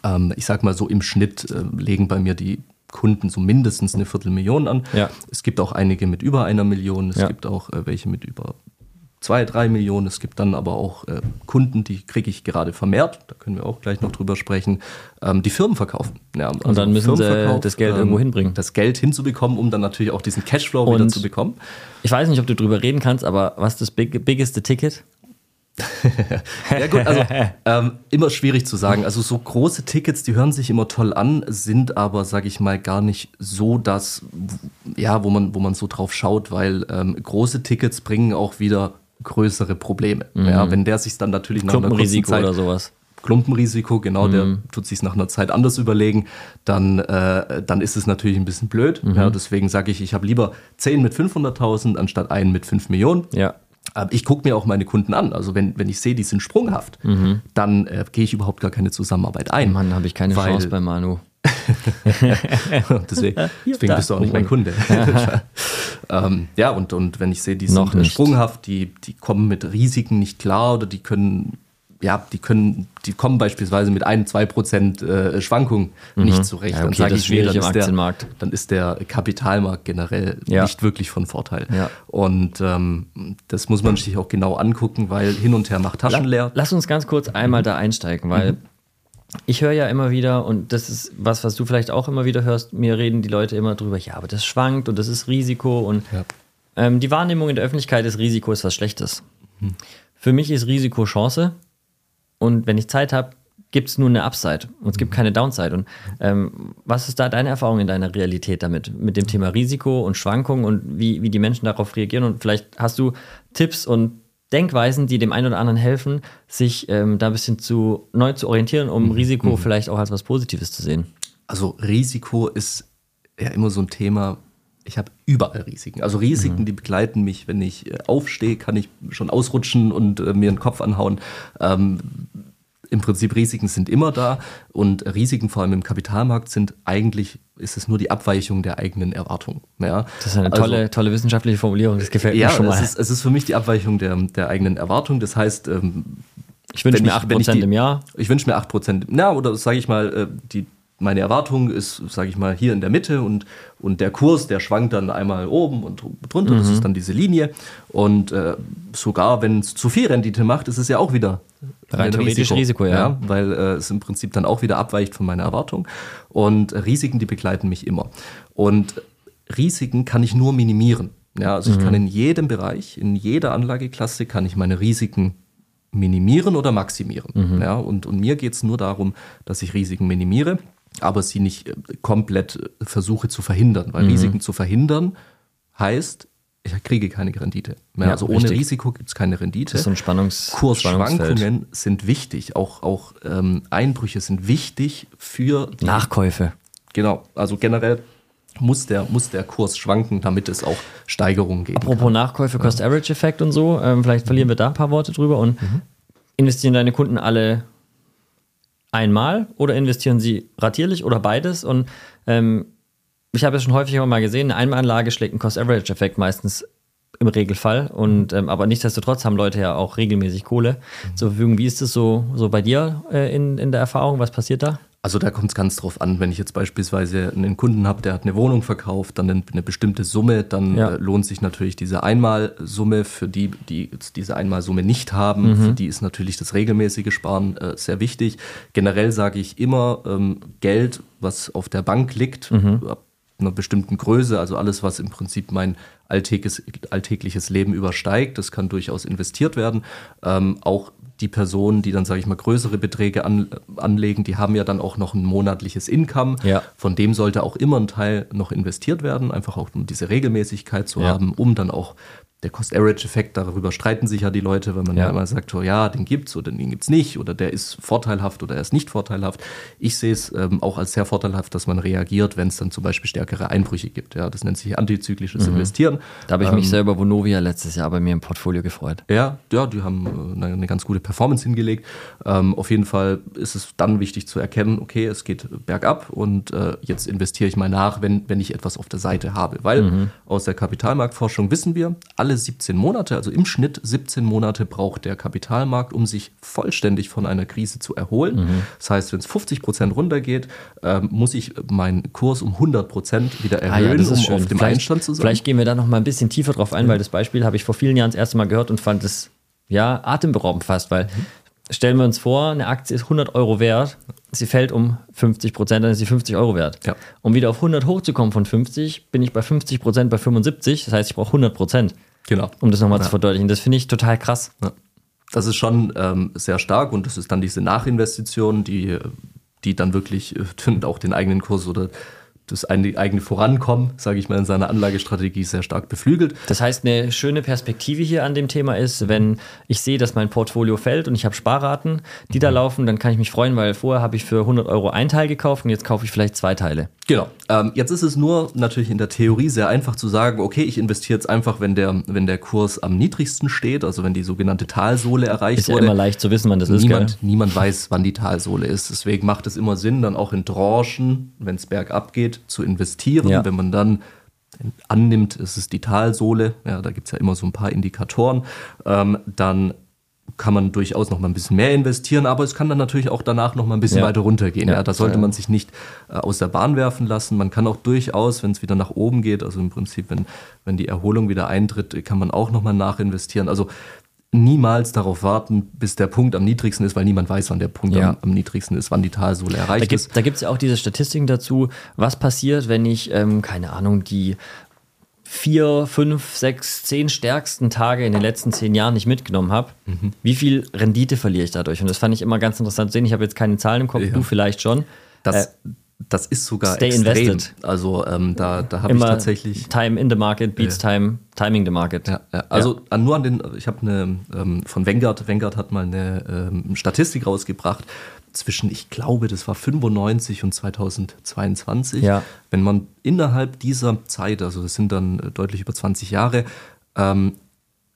ähm, ich sag mal so im Schnitt äh, legen bei mir die Kunden so mindestens eine Viertelmillion an. Ja. Es gibt auch einige mit über einer Million, es ja. gibt auch äh, welche mit über zwei, drei Millionen. Es gibt dann aber auch äh, Kunden, die kriege ich gerade vermehrt, da können wir auch gleich noch drüber sprechen, ähm, die Firmen verkaufen. Ja, also und dann müssen sie das Geld ähm, irgendwo hinbringen. Das Geld hinzubekommen, um dann natürlich auch diesen Cashflow und wieder zu bekommen. Ich weiß nicht, ob du drüber reden kannst, aber was ist das big, biggeste Ticket? Ja gut, also ähm, immer schwierig zu sagen. Also so große Tickets, die hören sich immer toll an, sind aber, sage ich mal, gar nicht so das, ja, wo man, wo man so drauf schaut, weil ähm, große Tickets bringen auch wieder größere Probleme. Mhm. Ja, wenn der sich dann natürlich nach einer kurzen Zeit, oder sowas. Klumpenrisiko, genau, mhm. der tut sich nach einer Zeit anders überlegen, dann, äh, dann ist es natürlich ein bisschen blöd. Mhm. Ja, deswegen sage ich, ich habe lieber 10 mit 500.000 anstatt einen mit 5 Millionen. Ja. Aber ich gucke mir auch meine Kunden an. Also wenn, wenn ich sehe, die sind sprunghaft, mhm. dann äh, gehe ich überhaupt gar keine Zusammenarbeit ein. Mann, habe ich keine weil, Chance bei Manu. deswegen, deswegen bist du auch nicht mein Kunde. ähm, ja, und, und wenn ich sehe, die sind sprunghaft, die, die kommen mit Risiken nicht klar oder die können ja, die können, die kommen beispielsweise mit ein, zwei Prozent äh, Schwankung mhm. nicht zurecht. Ja, okay, dann sage ich mir, dann ist, der, dann ist der Kapitalmarkt generell ja. nicht wirklich von Vorteil. Ja. Und ähm, das muss man sich auch genau angucken, weil hin und her macht Taschen leer. Lass uns ganz kurz einmal da einsteigen, weil mhm. ich höre ja immer wieder, und das ist was, was du vielleicht auch immer wieder hörst, mir reden die Leute immer drüber, ja, aber das schwankt und das ist Risiko und ähm, die Wahrnehmung in der Öffentlichkeit ist Risiko ist was Schlechtes. Mhm. Für mich ist Risiko Chance. Und wenn ich Zeit habe, gibt es nur eine Upside und es gibt mhm. keine Downside. Und ähm, was ist da deine Erfahrung in deiner Realität damit, mit dem Thema Risiko und Schwankungen und wie, wie die Menschen darauf reagieren? Und vielleicht hast du Tipps und Denkweisen, die dem einen oder anderen helfen, sich ähm, da ein bisschen zu neu zu orientieren, um mhm. Risiko mhm. vielleicht auch als was Positives zu sehen. Also Risiko ist ja immer so ein Thema, ich habe überall Risiken. Also Risiken, mhm. die begleiten mich, wenn ich äh, aufstehe, kann ich schon ausrutschen und äh, mir den Kopf anhauen. Ähm, Im Prinzip Risiken sind immer da und Risiken vor allem im Kapitalmarkt sind eigentlich, ist es nur die Abweichung der eigenen Erwartung. Ja? Das ist eine also, tolle, tolle wissenschaftliche Formulierung, das gefällt ja, mir schon mal. Es ist, es ist für mich die Abweichung der, der eigenen Erwartung. Das heißt, ähm, ich wünsche mir 8% die, im Jahr. Ich wünsche mir 8%. Na, oder sage ich mal, äh, die, meine Erwartung ist, sage ich mal, hier in der Mitte und, und der Kurs, der schwankt dann einmal oben und drunter, mhm. das ist dann diese Linie. Und äh, sogar wenn es zu viel Rendite macht, ist es ja auch wieder Rein theoretisch Risiko, Risiko ja. ja. Weil äh, es im Prinzip dann auch wieder abweicht von meiner Erwartung. Und Risiken, die begleiten mich immer. Und Risiken kann ich nur minimieren. Ja, also mhm. ich kann in jedem Bereich, in jeder Anlageklasse kann ich meine Risiken minimieren oder maximieren. Mhm. Ja, und, und mir geht es nur darum, dass ich Risiken minimiere aber sie nicht äh, komplett äh, versuche zu verhindern. Weil mhm. Risiken zu verhindern heißt, ich kriege keine Rendite mehr. Ja, also ohne richtig. Risiko gibt es keine Rendite. Das ist so ein Spannungs Kursschwankungen sind wichtig, auch, auch ähm, Einbrüche sind wichtig für Nachkäufe. Genau, also generell muss der, muss der Kurs schwanken, damit es auch Steigerungen gibt. Apropos kann. Nachkäufe, Cost-Average-Effekt und so, ähm, vielleicht verlieren wir da ein paar Worte drüber und mhm. investieren deine Kunden alle einmal oder investieren sie ratierlich oder beides? Und ähm, ich habe es schon häufig mal gesehen, eine Einmalanlage schlägt einen Cost-Average-Effekt meistens im Regelfall. Und ähm, aber nichtsdestotrotz haben Leute ja auch regelmäßig Kohle mhm. zur Verfügung. Wie ist es so, so bei dir äh, in, in der Erfahrung? Was passiert da? Also da kommt es ganz drauf an, wenn ich jetzt beispielsweise einen Kunden habe, der hat eine Wohnung verkauft, dann eine, eine bestimmte Summe, dann ja. äh, lohnt sich natürlich diese Einmalsumme. Für die, die diese Einmalsumme nicht haben, mhm. für die ist natürlich das regelmäßige Sparen äh, sehr wichtig. Generell sage ich immer, ähm, Geld, was auf der Bank liegt, mhm. ab einer bestimmten Größe, also alles, was im Prinzip mein alltägliches, alltägliches Leben übersteigt, das kann durchaus investiert werden. Ähm, auch die Personen, die dann, sage ich mal, größere Beträge an, anlegen, die haben ja dann auch noch ein monatliches Income. Ja. Von dem sollte auch immer ein Teil noch investiert werden, einfach auch um diese Regelmäßigkeit zu ja. haben, um dann auch der Cost-Average-Effekt, darüber streiten sich ja die Leute, wenn man ja, immer sagt, oh, ja, den gibt's oder den gibt's nicht oder der ist vorteilhaft oder er ist nicht vorteilhaft. Ich sehe es ähm, auch als sehr vorteilhaft, dass man reagiert, wenn es dann zum Beispiel stärkere Einbrüche gibt. Ja, das nennt sich antizyklisches mhm. Investieren. Da habe ich ähm, mich sehr über Vonovia letztes Jahr bei mir im Portfolio gefreut. Ja, ja, die haben äh, eine, ganz gute Performance hingelegt. Ähm, auf jeden Fall ist es dann wichtig zu erkennen, okay, es geht bergab und äh, jetzt investiere ich mal nach, wenn, wenn ich etwas auf der Seite habe. Weil mhm. aus der Kapitalmarktforschung wissen wir, alle alle 17 Monate, also im Schnitt 17 Monate braucht der Kapitalmarkt, um sich vollständig von einer Krise zu erholen. Mhm. Das heißt, wenn es 50 Prozent runtergeht, äh, muss ich meinen Kurs um 100 Prozent wieder erhöhen, ah ja, um schön. auf dem vielleicht, Einstand zu sein. Vielleicht gehen wir da noch mal ein bisschen tiefer drauf ein, mhm. weil das Beispiel habe ich vor vielen Jahren das erste Mal gehört und fand es ja atemberaubend fast, weil mhm. stellen wir uns vor, eine Aktie ist 100 Euro wert, sie fällt um 50 Prozent, dann ist sie 50 Euro wert. Ja. Um wieder auf 100 hochzukommen von 50, bin ich bei 50 Prozent bei 75, das heißt, ich brauche 100 Prozent. Genau. Um das nochmal ja. zu verdeutlichen. Das finde ich total krass. Ja. Das ist schon ähm, sehr stark und das ist dann diese Nachinvestition, die, die dann wirklich äh, auch den eigenen Kurs oder das eigene Vorankommen, sage ich mal, in seiner Anlagestrategie sehr stark beflügelt. Das heißt, eine schöne Perspektive hier an dem Thema ist, wenn ich sehe, dass mein Portfolio fällt und ich habe Sparraten, die da mhm. laufen, dann kann ich mich freuen, weil vorher habe ich für 100 Euro ein Teil gekauft und jetzt kaufe ich vielleicht zwei Teile. Genau. Ähm, jetzt ist es nur natürlich in der Theorie sehr einfach zu sagen, okay, ich investiere jetzt einfach, wenn der, wenn der Kurs am niedrigsten steht, also wenn die sogenannte Talsohle erreicht ist wurde. Ist ja immer leicht zu wissen, wann das niemand, ist. Gell? Niemand weiß, wann die Talsohle ist. Deswegen macht es immer Sinn, dann auch in Tranchen, wenn es bergab geht, zu investieren. Ja. Wenn man dann annimmt, es ist die Talsohle, ja, da gibt es ja immer so ein paar Indikatoren, ähm, dann kann man durchaus noch mal ein bisschen mehr investieren, aber es kann dann natürlich auch danach noch mal ein bisschen ja. weiter runtergehen. Ja, ja da sollte man sich nicht äh, aus der Bahn werfen lassen. Man kann auch durchaus, wenn es wieder nach oben geht, also im Prinzip, wenn, wenn die Erholung wieder eintritt, kann man auch noch mal nachinvestieren. Also niemals darauf warten, bis der Punkt am niedrigsten ist, weil niemand weiß, wann der Punkt ja. am, am, niedrigsten ist, wann die Talsohle erreicht da gibt, ist. Da gibt es ja auch diese Statistiken dazu, was passiert, wenn ich, ähm, keine Ahnung, die vier, fünf, sechs, zehn stärksten Tage in den letzten zehn Jahren nicht mitgenommen habe, mhm. wie viel Rendite verliere ich dadurch? Und das fand ich immer ganz interessant zu sehen. Ich habe jetzt keine Zahlen im Kopf, ja. du vielleicht schon. Das, äh, das ist sogar Stay extrem. invested. Also ähm, da, da habe ich tatsächlich Time in the market beats ja. time, timing the market. Ja, ja. Also ja. nur an den, ich habe eine ähm, von Vanguard, Vanguard hat mal eine ähm, Statistik rausgebracht zwischen, ich glaube, das war 95 und 2022. Ja. Wenn man innerhalb dieser Zeit, also das sind dann äh, deutlich über 20 Jahre, ähm,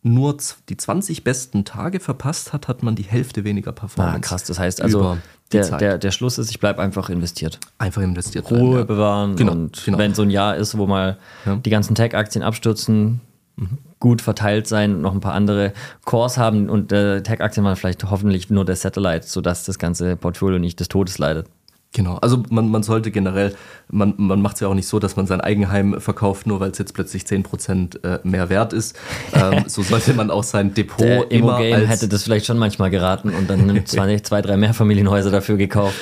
nur die 20 besten Tage verpasst hat, hat man die Hälfte weniger Performance. Ah, krass, das heißt also, der, der, der Schluss ist, ich bleibe einfach investiert. Einfach investiert. Ruhe ja. bewahren genau, und genau. wenn so ein Jahr ist, wo mal ja. die ganzen Tech-Aktien abstürzen, mhm. gut verteilt sein, noch ein paar andere Cores haben und äh, Tech-Aktien waren vielleicht hoffentlich nur der Satellite, sodass das ganze Portfolio nicht des Todes leidet. Genau, also man, man sollte generell, man, man macht es ja auch nicht so, dass man sein Eigenheim verkauft, nur weil es jetzt plötzlich 10% äh, mehr wert ist. Ähm, so sollte man auch sein Depot Der immer als hätte das vielleicht schon manchmal geraten und dann zwei, zwei, drei Mehrfamilienhäuser dafür gekauft.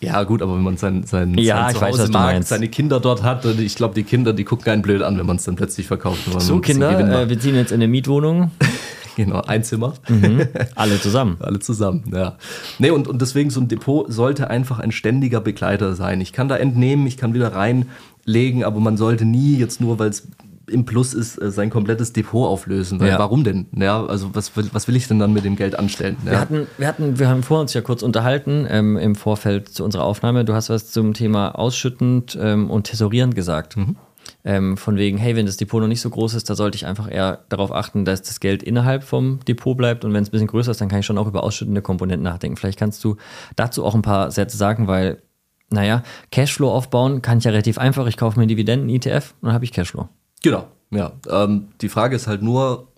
Ja, gut, aber wenn man sein, sein, ja, sein Zuhause weiß, mag, seine Kinder dort hat, ich glaube, die Kinder, die gucken keinen blöd an, wenn man es dann plötzlich verkauft. So, Kinder, äh, wir ziehen jetzt in eine Mietwohnung. genau, ein Zimmer. Mhm. Alle zusammen. Alle zusammen, ja. Nee, und, und deswegen so ein Depot sollte einfach ein ständiger Begleiter sein. Ich kann da entnehmen, ich kann wieder reinlegen, aber man sollte nie jetzt nur, weil es im Plus ist, äh, sein komplettes Depot auflösen. Weil ja. Warum denn? Ja, also was, was will ich denn dann mit dem Geld anstellen? Ja. Wir, hatten, wir, hatten, wir haben vor uns ja kurz unterhalten ähm, im Vorfeld zu unserer Aufnahme. Du hast was zum Thema ausschüttend ähm, und tesorierend gesagt. Mhm. Ähm, von wegen, hey, wenn das Depot noch nicht so groß ist, da sollte ich einfach eher darauf achten, dass das Geld innerhalb vom Depot bleibt. Und wenn es ein bisschen größer ist, dann kann ich schon auch über ausschüttende Komponenten nachdenken. Vielleicht kannst du dazu auch ein paar Sätze sagen, weil, naja, Cashflow aufbauen kann ich ja relativ einfach. Ich kaufe mir einen Dividenden-ETF und dann habe ich Cashflow. Genau, ja. Ähm, die Frage ist halt nur,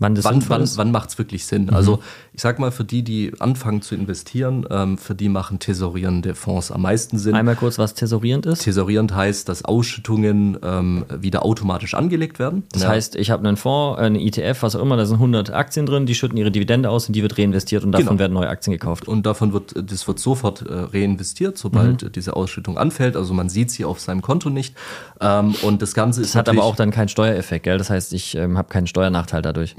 Wann, das wann, wann, wann macht es wirklich Sinn? Mhm. Also ich sag mal, für die, die anfangen zu investieren, ähm, für die machen tesorierende Fonds am meisten Sinn. Einmal kurz, was tesorierend ist? Tesorierend heißt, dass Ausschüttungen ähm, wieder automatisch angelegt werden. Das ja. heißt, ich habe einen Fonds, eine ETF, was auch immer, da sind 100 Aktien drin, die schütten ihre Dividende aus und die wird reinvestiert und davon genau. werden neue Aktien gekauft. Und davon wird, das wird sofort äh, reinvestiert, sobald mhm. diese Ausschüttung anfällt. Also man sieht sie auf seinem Konto nicht. Ähm, und das Ganze ist. Das hat aber auch dann keinen Steuereffekt, gell? Das heißt, ich ähm, habe keinen Steuernachteil dadurch.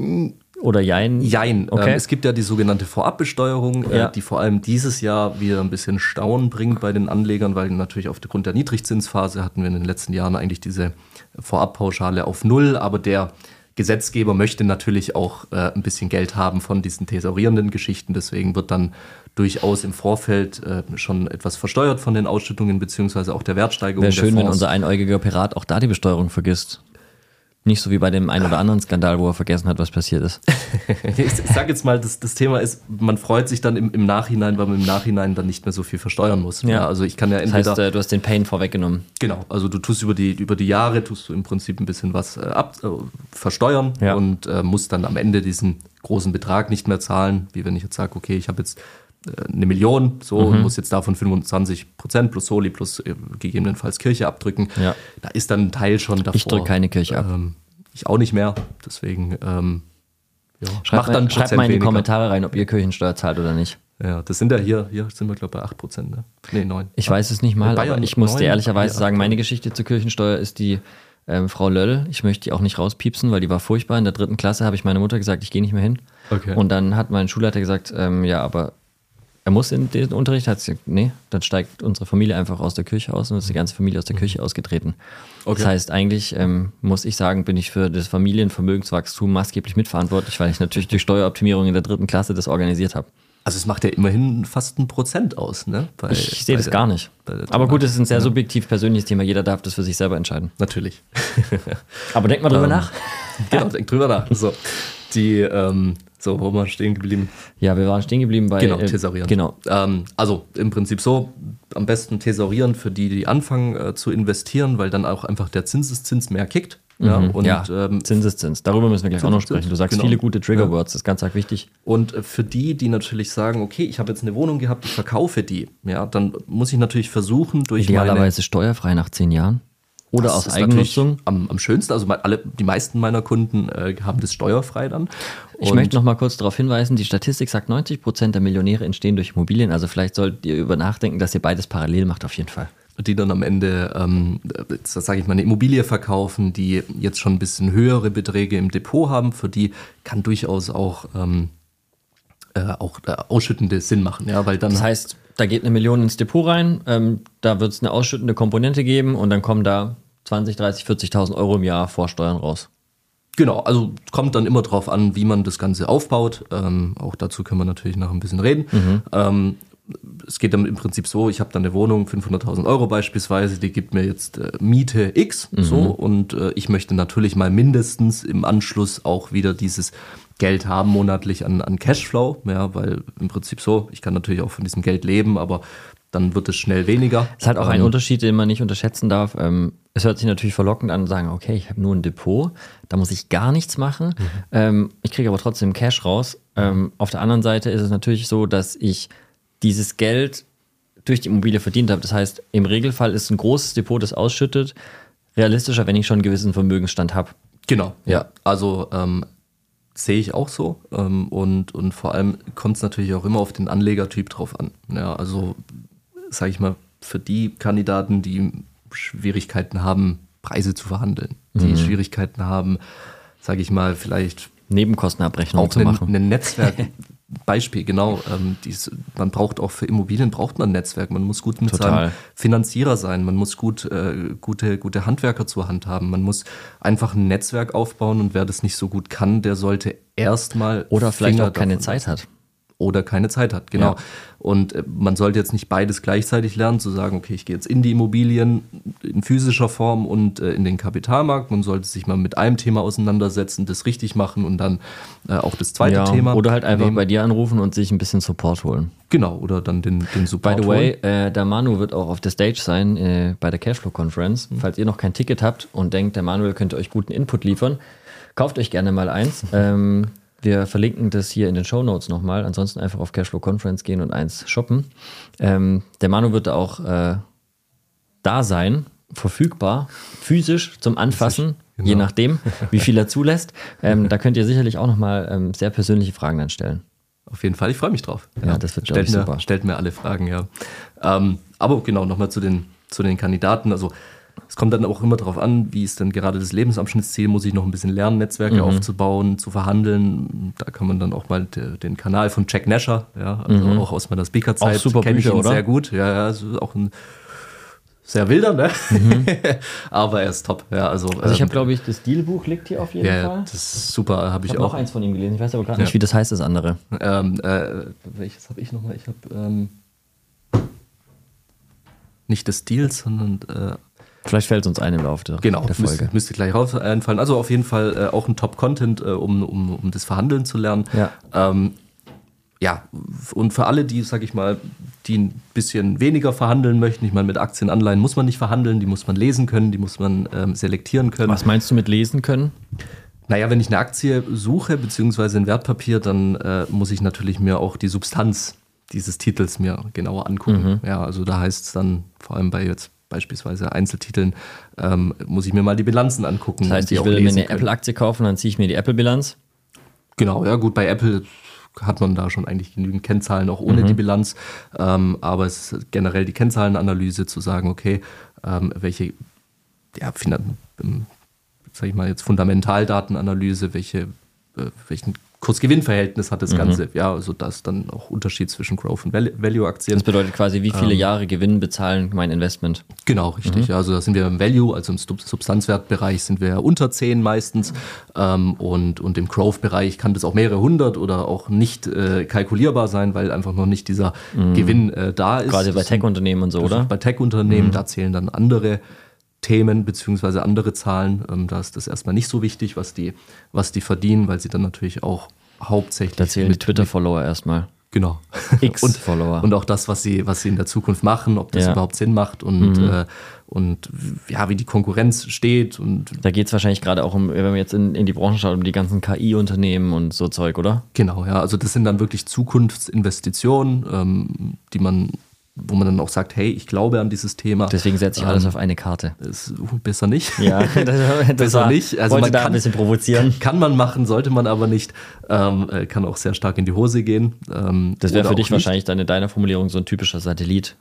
Oder Jein? Jein. Okay. Ähm, es gibt ja die sogenannte Vorabbesteuerung, äh, ja. äh, die vor allem dieses Jahr wieder ein bisschen Staunen bringt bei den Anlegern, weil natürlich aufgrund der Niedrigzinsphase hatten wir in den letzten Jahren eigentlich diese Vorabpauschale auf Null, aber der Gesetzgeber möchte natürlich auch äh, ein bisschen Geld haben von diesen tesorierenden Geschichten. Deswegen wird dann durchaus im Vorfeld äh, schon etwas versteuert von den Ausschüttungen beziehungsweise auch der Wertsteigerung. Wäre schön, wenn unser einäugiger Pirat auch da die Besteuerung vergisst. Nicht so wie bei dem einen oder anderen Skandal, wo er vergessen hat, was passiert ist. ich sag jetzt mal, das, das Thema ist, man freut sich dann im, im Nachhinein, weil man im Nachhinein dann nicht mehr so viel versteuern muss. Ja. ja also ich kann ja entweder. Das heißt, äh, du hast den Pain vorweggenommen. Genau, also du tust über die, über die Jahre, tust du im Prinzip ein bisschen was äh, ab, äh, versteuern ja. und äh, musst dann am Ende diesen großen Betrag nicht mehr zahlen, wie wenn ich jetzt sage, okay, ich habe jetzt eine Million, so mhm. und muss jetzt davon 25 Prozent plus Soli plus äh, gegebenenfalls Kirche abdrücken. Ja. Da ist dann ein Teil schon davor. Ich drücke keine Kirche ab. Ähm, ich auch nicht mehr. Deswegen ähm, ja, schreibt, macht dann schreibt mal in die Kommentare rein, ob ihr Kirchensteuer zahlt oder nicht. Ja, das sind ja hier, hier sind wir glaube ich bei 8 Prozent, ne? Nee, 9. Ich weiß es nicht mal, Bayern aber ich muss dir ehrlicherweise sagen, meine Geschichte zur Kirchensteuer ist die ähm, Frau Löll. Ich möchte die auch nicht rauspiepsen, weil die war furchtbar. In der dritten Klasse habe ich meiner Mutter gesagt, ich gehe nicht mehr hin. Okay. Und dann hat mein Schulleiter gesagt, ähm, ja, aber Er muss in den Unterricht, hat sie, nee, dann steigt unsere Familie einfach aus der Kirche aus und ist die ganze Familie aus der Kirche ausgetreten. Okay. Das heißt, eigentlich ähm, muss ich sagen, bin ich für das Familienvermögenswachstum maßgeblich mitverantwortlich, weil ich natürlich durch Steueroptimierung in der dritten Klasse das organisiert habe. Also es macht ja immerhin fast ein Prozent aus, ne? Bei, ich sehe das der, gar nicht. Aber gut, es ist ein sehr subjektiv persönliches Thema. Jeder darf das für sich selber entscheiden. Natürlich. Aber denk mal drüber ähm, nach. Genau, denk drüber nach. So, die, ähm, so, wo waren wir stehen geblieben? Ja, wir waren stehen geblieben bei. Genau, äh, thesaurieren. Genau. Ähm, also im Prinzip so, am besten thesaurieren für die, die anfangen äh, zu investieren, weil dann auch einfach der Zinseszins mehr kickt. Ja, mhm. und, ja, ähm, Zinseszins. Darüber müssen wir gleich auch noch sprechen. Du sagst genau. viele gute Triggerwords, ja. das ist ganz arg wichtig. Und äh, für die, die natürlich sagen, okay, ich habe jetzt eine Wohnung gehabt, ich verkaufe die, ja, dann muss ich natürlich versuchen, durch Idealerweise steuerfrei nach zehn Jahren. Oder das aus Eigennutzung? Am, am, schönsten. Also alle, die meisten meiner Kunden äh, haben das steuerfrei dann. Und ich möchte noch mal kurz darauf hinweisen, die Statistik sagt, 90 Prozent der Millionäre entstehen durch Immobilien. Also vielleicht solltet ihr über nachdenken, dass ihr beides parallel macht, auf jeden Fall die dann am Ende, ähm, sage ich mal, eine Immobilie verkaufen, die jetzt schon ein bisschen höhere Beträge im Depot haben, für die kann durchaus auch, ähm, äh, auch äh, ausschüttende Sinn machen. Ja, weil dann das heißt, da geht eine Million ins Depot rein, ähm, da wird es eine ausschüttende Komponente geben und dann kommen da 20, 30, 40.000 Euro im Jahr vor Steuern raus. Genau, also kommt dann immer darauf an, wie man das Ganze aufbaut. Ähm, auch dazu können wir natürlich noch ein bisschen reden. Mhm. Ähm, es geht dann im Prinzip so, ich habe dann eine Wohnung, 500.000 Euro beispielsweise, die gibt mir jetzt äh, Miete X, mhm. so, und äh, ich möchte natürlich mal mindestens im Anschluss auch wieder dieses Geld haben monatlich an, an Cashflow, ja, weil im Prinzip so, ich kann natürlich auch von diesem Geld leben, aber dann wird es schnell weniger. Es ist halt auch ein ähm, Unterschied, den man nicht unterschätzen darf. Ähm, es hört sich natürlich verlockend an, sagen, okay, ich habe nur ein Depot, da muss ich gar nichts machen. Mhm. Ähm, ich kriege aber trotzdem Cash raus. Ähm, auf der anderen Seite ist es natürlich so, dass ich dieses Geld durch die Immobilie verdient habe. Das heißt, im Regelfall ist ein großes Depot, das ausschüttet, realistischer, wenn ich schon einen gewissen Vermögensstand habe. Genau, ja. Also ähm, sehe ich auch so. Ähm, und, und vor allem kommt es natürlich auch immer auf den Anlegertyp drauf an. Ja, also sage ich mal, für die Kandidaten, die Schwierigkeiten haben, Preise zu verhandeln, die mhm. Schwierigkeiten haben, sage ich mal, vielleicht Nebenkostenabrechnung zu machen. Ein Netzwerk Beispiel, genau. Ähm, dies, man braucht auch für Immobilien braucht man ein Netzwerk. Man muss gut mit Total. seinem Finanzierer sein. Man muss gut, äh, gute, gute Handwerker zur Hand haben. Man muss einfach ein Netzwerk aufbauen und wer das nicht so gut kann, der sollte erstmal. Oder vielleicht Finger auch keine Zeit hat oder keine Zeit hat. Genau. Ja. Und äh, man sollte jetzt nicht beides gleichzeitig lernen, zu sagen, okay, ich gehe jetzt in die Immobilien in physischer Form und äh, in den Kapitalmarkt. Man sollte sich mal mit einem Thema auseinandersetzen, das richtig machen und dann äh, auch das zweite ja, Thema. Oder halt einfach nehmen. bei dir anrufen und sich ein bisschen Support holen. Genau, oder dann den, den Support. By the way, äh, der Manu wird auch auf der Stage sein äh, bei der Cashflow Conference. Mhm. Falls ihr noch kein Ticket habt und denkt, der Manuel könnte euch guten Input liefern, kauft euch gerne mal eins. ähm, wir verlinken das hier in den Show Notes nochmal. Ansonsten einfach auf Cashflow Conference gehen und eins shoppen. Ähm, der Manu wird auch äh, da sein, verfügbar, physisch zum Anfassen, genau. je nachdem, wie viel er zulässt. Ähm, da könnt ihr sicherlich auch nochmal ähm, sehr persönliche Fragen dann stellen. Auf jeden Fall, ich freue mich drauf. Ja, ja das wird stellt mir, super. Stellt mir alle Fragen, ja. Ähm, aber genau, nochmal zu den, zu den Kandidaten. Also es kommt dann auch immer darauf an, wie ist denn gerade das Lebensabschnittsziel, muss ich noch ein bisschen lernen, Netzwerke mhm. aufzubauen, zu verhandeln. Da kann man dann auch mal den Kanal von Jack Nasher, ja, also mhm. auch aus meiner Speakerzeit kenne ich ihn oder? sehr gut. Ja, ja, ist auch ein sehr wilder, ne? Mhm. Aber er ist top. Ja, also, also ich habe, ähm, glaube ich, das Dealbuch liegt hier auf jeden ja, Fall. Das ist super, habe ich, ich hab auch. noch eins von ihm gelesen. Ich weiß aber gerade ja. nicht, wie das heißt, das andere. Ähm, äh, welches habe ich nochmal? Ich habe ähm, nicht des Deals, sondern äh, Vielleicht fällt es uns ein im Laufe der, genau, der Folge. Müsste, müsste gleich raus einfallen. Also auf jeden Fall äh, auch ein Top-Content, äh, um, um, um das Verhandeln zu lernen. Ja. Ähm, ja, und für alle, die, sag ich mal, die ein bisschen weniger verhandeln möchten, ich meine, mit Aktienanleihen muss man nicht verhandeln, die muss man lesen können, die muss man ähm, selektieren können. Was meinst du mit lesen können? Naja, wenn ich eine Aktie suche, beziehungsweise ein Wertpapier, dann äh, muss ich natürlich mir auch die Substanz dieses Titels mir genauer angucken. Mhm. Ja, also da heißt es dann, vor allem bei jetzt beispielsweise Einzeltiteln, ähm, muss ich mir mal die Bilanzen angucken. Das heißt, ich will mir eine Apple-Aktie kaufen, dann ziehe ich mir die Apple-Bilanz. Genau, ja gut, bei Apple hat man da schon eigentlich genügend Kennzahlen, auch ohne mhm. die Bilanz. Ähm, aber es ist generell die Kennzahlenanalyse zu sagen, okay, ähm, welche, ja, ähm, sag ich mal jetzt Fundamentaldatenanalyse, welche, äh, welchen Kursgewinnverhältnis hat das mhm. Ganze. Ja, also da ist dann auch Unterschied zwischen Growth und Value-Aktien. Das bedeutet quasi, wie viele ähm, Jahre Gewinn bezahlen mein Investment? Genau, richtig. Mhm. Also da sind wir im Value, also im Substanzwertbereich sind wir unter 10 meistens ähm, und, und im Growth-Bereich kann das auch mehrere hundert oder auch nicht äh, kalkulierbar sein, weil einfach noch nicht dieser mhm. Gewinn äh, da ist. Quasi bei Tech-Unternehmen und so, oder? Bei Tech-Unternehmen, mhm. da zählen dann andere Themen beziehungsweise andere Zahlen. Ähm, da ist das erstmal nicht so wichtig, was die, was die verdienen, weil sie dann natürlich auch hauptsächlich. Da zählen die Twitter-Follower erstmal. Genau. X-Follower. und, und, auch das, was sie, was sie in der Zukunft machen, ob das ja. überhaupt Sinn macht und, mhm. äh, und ja, wie die Konkurrenz steht. Und da geht es wahrscheinlich gerade auch um, wenn man jetzt in, in die Branche schaut, um die ganzen KI-Unternehmen und so Zeug, oder? Genau, ja. Also das sind dann wirklich Zukunftsinvestitionen, ähm, die man wo man dann auch sagt, hey, ich glaube an dieses Thema. Deswegen setze ich alles ähm, auf eine Karte. Ist, besser nicht. Ja, das, besser nicht. Also man kann, ein bisschen provozieren. Kann, kann, man machen, sollte man aber nicht. Ähm, äh, kann auch sehr stark in die Hose gehen. Ähm, das wäre für dich wahrscheinlich dann in deiner Formulierung so ein typischer Satellit.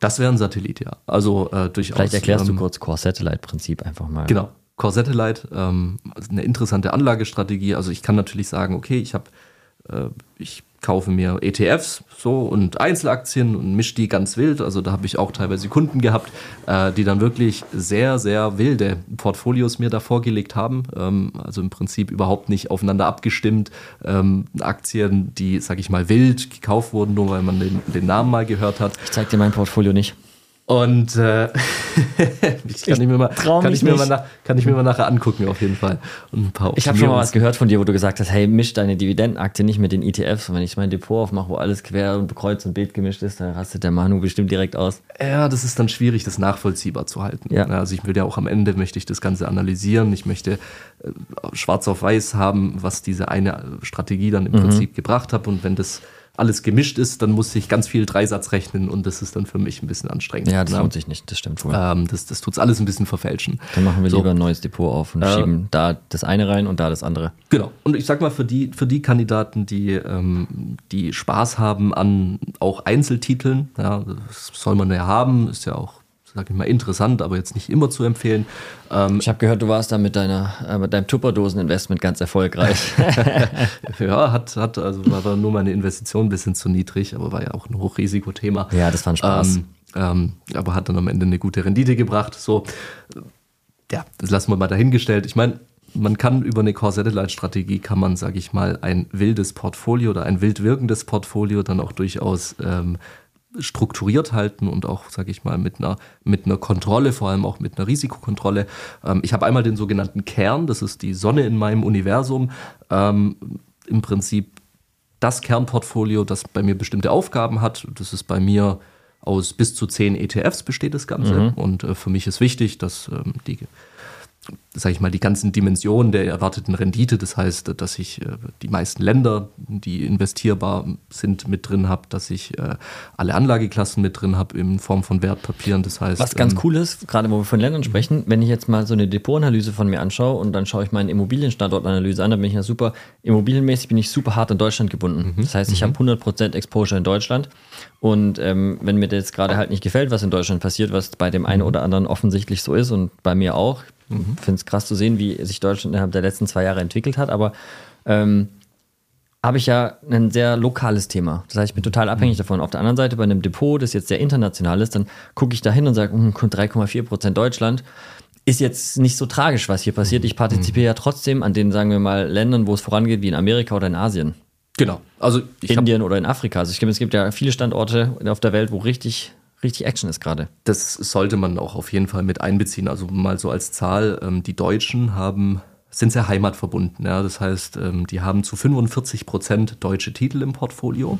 Das wäre ein Satellit, ja. Also äh, durchaus. Vielleicht erklärst ähm, du kurz Core-Satellite-Prinzip einfach mal. Genau. Core Satellite, ähm, eine interessante Anlagestrategie. Also ich kann natürlich sagen, okay, ich habe, ich kaufe mir ETFs so und Einzelaktien und mische die ganz wild. Also da habe ich auch teilweise Kunden gehabt, äh, die dann wirklich sehr, sehr wilde Portfolios mir da vorgelegt haben. Ähm, also im Prinzip überhaupt nicht aufeinander abgestimmt. Ähm, Aktien, die, sag ich mal, wild gekauft wurden, nur weil man den, den Namen mal gehört hat. Ich zeige dir mein Portfolio nicht. Und äh, ich kann, ich mir mal, kann, ich mir mal nach, kann ich mir mal nachher angucken, auf jeden Fall. Und ein paar ich habe schon mal was gehört von dir, wo du gesagt hast, hey, misch deine Dividendenaktie nicht mit den ETFs. Und wenn ich mein Depot aufmache, wo alles quer und kreuz und Bild gemischt ist, dann rastet der Manu bestimmt direkt aus. Ja, das ist dann schwierig, das nachvollziehbar zu halten. Ja. Also ich will ja auch am Ende, möchte ich das Ganze analysieren. Ich möchte äh, schwarz auf weiß haben, was diese eine Strategie dann im mhm. Prinzip gebracht hat. Und wenn das alles gemischt ist, dann muss ich ganz viel Dreisatz rechnen und das ist dann für mich ein bisschen anstrengend. Ja, das lohnt sich nicht, das stimmt wohl. Ähm, das das tut es alles ein bisschen verfälschen. Dann machen wir so. lieber ein neues Depot auf und äh, schieben da das eine rein und da das andere. Genau. Und ich sag mal, für die, für die Kandidaten, die, ähm, die Spaß haben an auch Einzeltiteln, ja, das soll man ja haben, ist ja auch sag ich mal, interessant, aber jetzt nicht immer zu empfehlen. Ähm, ich habe gehört, du warst da mit, deiner, äh, mit deinem Tupperdosen-Investment ganz erfolgreich. ja, hat, hat, also war nur meine Investition ein bisschen zu niedrig, aber war ja auch ein Hochrisikothema. Ja, das fand Spaß. Ähm, ähm, aber hat dann am Ende eine gute Rendite gebracht. So, ja, das lassen wir mal dahingestellt. Ich meine, man kann über eine Core-Satellite-Strategie kann man, sage ich mal, ein wildes Portfolio oder ein wild wirkendes Portfolio dann auch durchaus ähm, strukturiert halten und auch, sage ich mal, mit einer, mit einer Kontrolle, vor allem auch mit einer Risikokontrolle. Ähm, ich habe einmal den sogenannten Kern, das ist die Sonne in meinem Universum. Ähm, Im Prinzip das Kernportfolio, das bei mir bestimmte Aufgaben hat. Das ist bei mir aus bis zu zehn ETFs besteht das Ganze. Mhm. Und äh, für mich ist wichtig, dass ähm, die sage ich mal, die ganzen Dimensionen der erwarteten Rendite. Das heißt, dass ich äh, die meisten Länder, die investierbar sind, mit drin habe, dass ich äh, alle Anlageklassen mit drin habe in Form von Wertpapieren. Das heißt, was ganz ähm, cool ist, gerade wo wir von Ländern sprechen, wenn ich jetzt mal so eine Depotanalyse von mir anschaue und dann schaue ich meine Immobilienstandortanalyse an, dann bin ich ja super, immobilienmäßig bin ich super hart in Deutschland gebunden. Mhm. Das heißt, ich mhm. habe 100% Exposure in Deutschland und ähm, wenn mir das gerade halt nicht gefällt, was in Deutschland passiert, was bei dem einen mhm. oder anderen offensichtlich so ist und bei mir auch, Mhm. Finde es krass zu sehen, wie sich Deutschland innerhalb der letzten zwei Jahre entwickelt hat, aber ähm, habe ich ja ein sehr lokales Thema. Das heißt, ich bin total abhängig mhm. davon. Auf der anderen Seite, bei einem Depot, das jetzt sehr international ist, dann gucke ich da hin und sage, 3,4 Prozent Deutschland ist jetzt nicht so tragisch, was hier passiert. Ich partizipiere mhm. ja trotzdem an den, sagen wir mal, Ländern, wo es vorangeht, wie in Amerika oder in Asien. Genau. Also Indien oder in Afrika. Also ich glaube, es gibt ja viele Standorte auf der Welt, wo richtig richtig Action ist gerade. Das sollte man auch auf jeden Fall mit einbeziehen. Also mal so als Zahl, ähm, die Deutschen haben sind sehr heimatverbunden. Ja? Das heißt, ähm, die haben zu 45 Prozent deutsche Titel im Portfolio.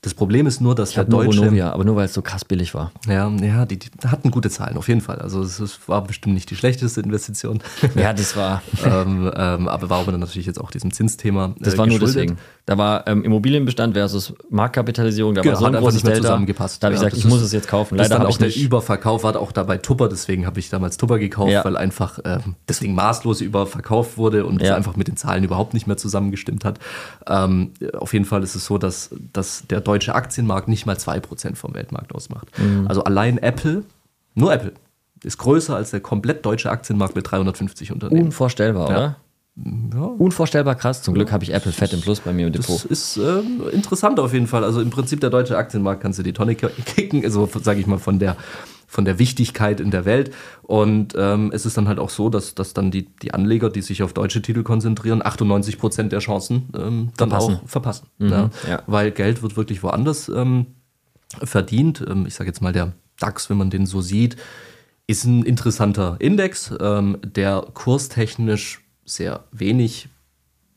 Das Problem ist nur, dass ich der Deutsche. Vonovia, aber nur weil es so krass billig war. Ja, ja die, die, hatten gute Zahlen, auf jeden Fall. Also es war bestimmt nicht die schlechteste Investition. Ja, das war. ähm, ähm, aber war aber dann natürlich jetzt auch diesem Zinsthema. Äh, das war nur deswegen. Da war ähm, Immobilienbestand versus Marktkapitalisierung, da genau, war so ein großes nicht mehr Delta. zusammengepasst. Da habe ich gesagt, ich muss es jetzt kaufen. Leider habe ich der Überverkauf war auch dabei Tupper, deswegen habe ich damals Tupper gekauft, ja. weil einfach ähm, deswegen maßlos überverkauft wurde und ja. es einfach mit den Zahlen überhaupt nicht mehr zusammengestimmt hat. Ähm, auf jeden Fall ist es so, dass, dass der deutsche Aktienmarkt nicht mal 2% vom Weltmarkt ausmacht. Mhm. Also allein Apple, nur Apple, ist größer als der komplett deutsche Aktienmarkt mit 350 Unternehmen. Unvorstellbar, ja. oder? Ja. Unvorstellbar krass. Zum Glück habe ich Apple fett im Plus bei mir im Depot. Das ist ähm, interessant auf jeden Fall. Also im Prinzip der deutsche Aktienmarkt kannst du die Tonne kicken, also sage ich mal von der von der Wichtigkeit in der Welt. Und ähm, es ist dann halt auch so, dass, dass dann die, die Anleger, die sich auf deutsche Titel konzentrieren, 98 Prozent der Chancen ähm, dann verpassen. auch verpassen. Mhm, ja. Ja. Weil Geld wird wirklich woanders ähm, verdient. Ähm, ich sage jetzt mal, der DAX, wenn man den so sieht, ist ein interessanter Index, ähm, der kurstechnisch sehr wenig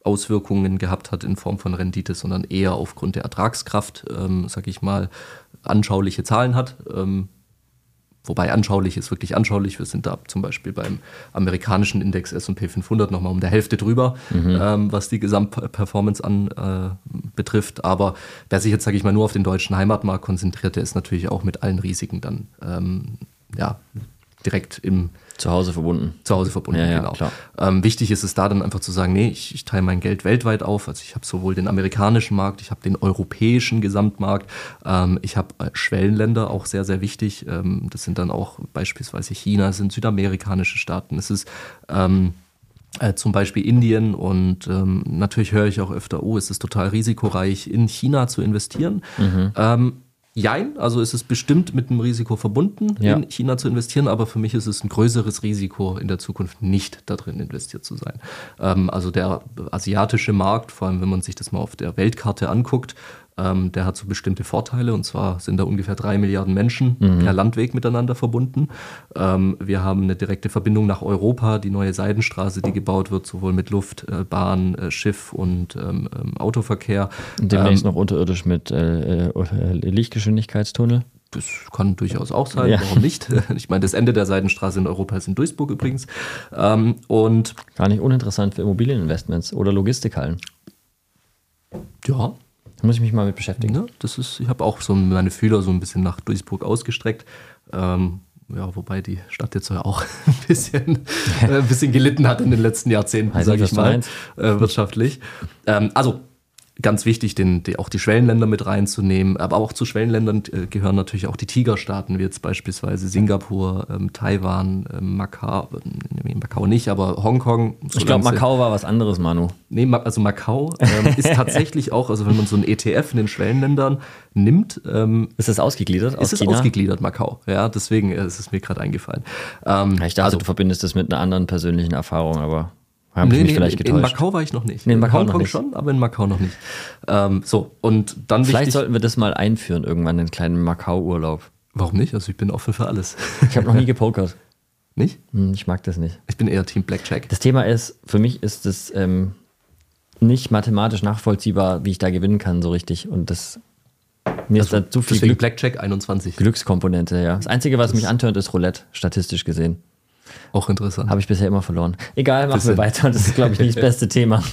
Auswirkungen gehabt hat in Form von Rendite, sondern eher aufgrund der Ertragskraft, ähm, sage ich mal, anschauliche Zahlen hat. Ähm, wobei anschaulich ist wirklich anschaulich. Wir sind da zum Beispiel beim amerikanischen Index S&P 500 nochmal um der Hälfte drüber, mhm. ähm, was die Gesamtperformance an äh, betrifft. Aber wer sich jetzt, sage ich mal, nur auf den deutschen Heimatmarkt konzentriert, der ist natürlich auch mit allen Risiken dann ähm, ja, direkt im zu Hause verbunden. Zu Hause verbunden, ja, ja, genau. Ähm, wichtig ist es da dann einfach zu sagen, nee, ich, ich teile mein Geld weltweit auf. Also ich habe sowohl den amerikanischen Markt, ich habe den europäischen Gesamtmarkt, ähm, ich habe äh, Schwellenländer, auch sehr, sehr wichtig. Ähm, das sind dann auch beispielsweise China, das sind südamerikanische Staaten. Es ist ähm, äh, zum Beispiel Indien und ähm, natürlich höre ich auch öfter, oh, es ist total risikoreich, in China zu investieren. Mhm. Ähm, Jein, also ist es bestimmt mit einem Risiko verbunden, ja. in China zu investieren, aber für mich ist es ein größeres Risiko, in der Zukunft nicht da drin investiert zu sein. Ähm, also der asiatische Markt, vor allem wenn man sich das mal auf der Weltkarte anguckt, ähm, der hat so bestimmte Vorteile und zwar sind da ungefähr drei Milliarden Menschen mhm. per Landweg miteinander verbunden. Ähm, wir haben eine direkte Verbindung nach Europa, die neue Seidenstraße, die gebaut wird, sowohl mit Luft, äh, Bahn, äh, Schiff und ähm, ähm Autoverkehr. Und demnächst ähm, noch unterirdisch mit äh, äh, Lichtgeschwindigkeitstunnel. Das kann durchaus auch sein, ja. warum nicht? Ich meine, das Ende der Seidenstraße in Europa ist in Duisburg übrigens. Ähm, und Gar nicht uninteressant für Immobilieninvestments oder Logistikhallen. Ja, da muss ich mich mal mit beschäftigen. Ja, das ist, ich habe auch so meine Fühler so ein bisschen nach Duisburg ausgestreckt. Ähm, ja, wobei die Stadt jetzt ja auch ein bisschen, äh, ein bisschen gelitten hat in den letzten Jahrzehnten, sage ich mal, äh, wirtschaftlich. Ähm, also ganz wichtig, den, die, auch die Schwellenländer mit reinzunehmen. Aber auch zu Schwellenländern äh, gehören natürlich auch die Tigerstaaten, wie jetzt beispielsweise Singapur, ähm, Taiwan, ähm, Macau, äh, Macau nicht, aber Hongkong. Ich glaube, Macau war was anderes, Manu. Nee, also Macau ähm, ist tatsächlich auch, also wenn man so ein ETF in den Schwellenländern nimmt. Ähm, ist das ausgegliedert aus ist es China? ausgegliedert, Macau. Ja, deswegen ist es mir gerade eingefallen. Ähm, ich dachte, also, du verbindest das mit einer anderen persönlichen Erfahrung, aber. Haben nee, mich nee, vielleicht getäuscht. In Macau war ich noch nicht. Nee, in Macau in Hongkong schon, aber in Macau noch nicht. Ähm, so, und dann Vielleicht wichtig, sollten wir das mal einführen, irgendwann, einen kleinen Macau-Urlaub. Warum nicht? Also ich bin offen für alles. Ich habe noch nie gepokert. Nicht? Hm, ich mag das nicht. Ich bin eher Team Blackjack. Das Thema ist, für mich ist es ähm, nicht mathematisch nachvollziehbar, wie ich da gewinnen kann, so richtig. Und das mir also, ist da zu viel Glück, Blackjack 21. Glückskomponente, ja. Das Einzige, was das mich antört, ist Roulette, statistisch gesehen. Auch interessant. Habe ich bisher immer verloren. Egal, machen wir weiter. Das ist, glaube ich, nicht das beste Thema.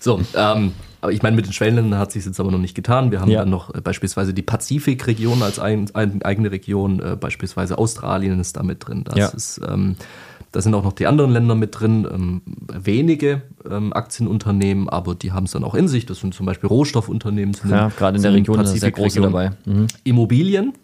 So, ähm, aber ich meine, mit den Schwellenländern hat sich jetzt aber noch nicht getan. Wir haben ja. dann noch äh, beispielsweise die Pazifikregion als ein, ein, eigene Region, äh, beispielsweise Australien ist da mit drin. Das ja. ist, ähm, da sind auch noch die anderen Länder mit drin, ähm, wenige ähm, Aktienunternehmen, aber die haben es dann auch in sich. Das sind zum Beispiel Rohstoffunternehmen. Ja, gerade in der Region Pazifik sehr große dabei. Mhm. Immobilien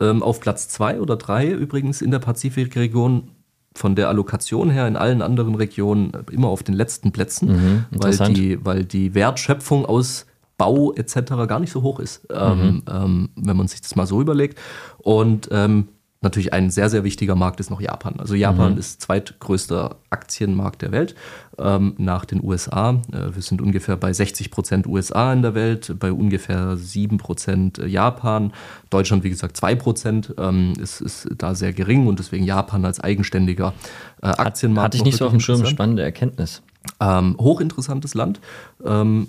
ähm, auf Platz zwei oder drei übrigens in der Pazifikregion von der Allokation her in allen anderen Regionen immer auf den letzten Plätzen, mhm, weil, die, weil die Wertschöpfung aus Bau etc. gar nicht so hoch ist, ähm, mhm. ähm, wenn man sich das mal so überlegt. Und ähm, natürlich ein sehr, sehr wichtiger Markt ist noch Japan. Also Japan mhm. ist zweitgrößter Aktienmarkt der Welt ähm, nach den USA. Äh, wir sind ungefähr bei 60 Prozent USA in der Welt, bei ungefähr 7 Prozent Japan. Deutschland, wie gesagt, 2 Prozent ähm, ist, ist da sehr gering und deswegen Japan als eigenständiger äh, Aktienmarkt. Hatte ich nicht so auf dem Schirm, spannende Erkenntnis. Ähm, hochinteressantes Land. Ähm,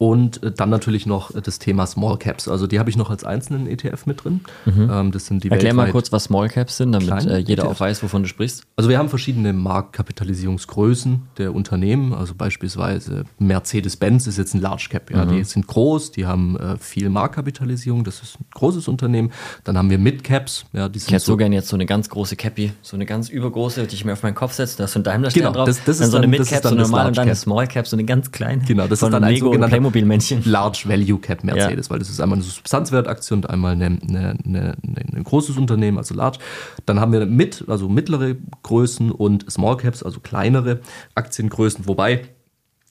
und äh, dann natürlich noch äh, das Thema Small Caps. Also die habe ich noch als einzelnen ETF mit drin. Mhm. Ähm, das sind die Erklär mal kurz, was Small Caps sind, damit äh, jeder ETFs. auch weiß, wovon du sprichst. Also wir haben verschiedene Marktkapitalisierungsgrößen der Unternehmen. Also beispielsweise Mercedes-Benz ist jetzt ein Large Cap. Ja. Mhm. Die sind groß, die haben viel Marktkapitalisierung. Das ist ein großes Unternehmen. Dann haben wir Mid Caps. Ja, die sind ich hätte so, so gerne jetzt so eine ganz große Cappy, so eine ganz übergroße, die ich mir auf meinen Kopf setze. Da ist so ein Daimler genau, drauf. Das, das dann ist so eine Mid Cap, so eine normale und dann eine Small Cap, so eine ganz kleine. Genau, das ist dann ein sogenannter Playmobil-Männchen. Large Value Cap Mercedes, ja. weil das ist einmal eine Substanzwertaktie und einmal eine, eine, eine, ein großes Unternehmen, also Large. Dann haben wir mit, also mittlere Größen und Small Caps, also kleinere Aktiengrößen, wobei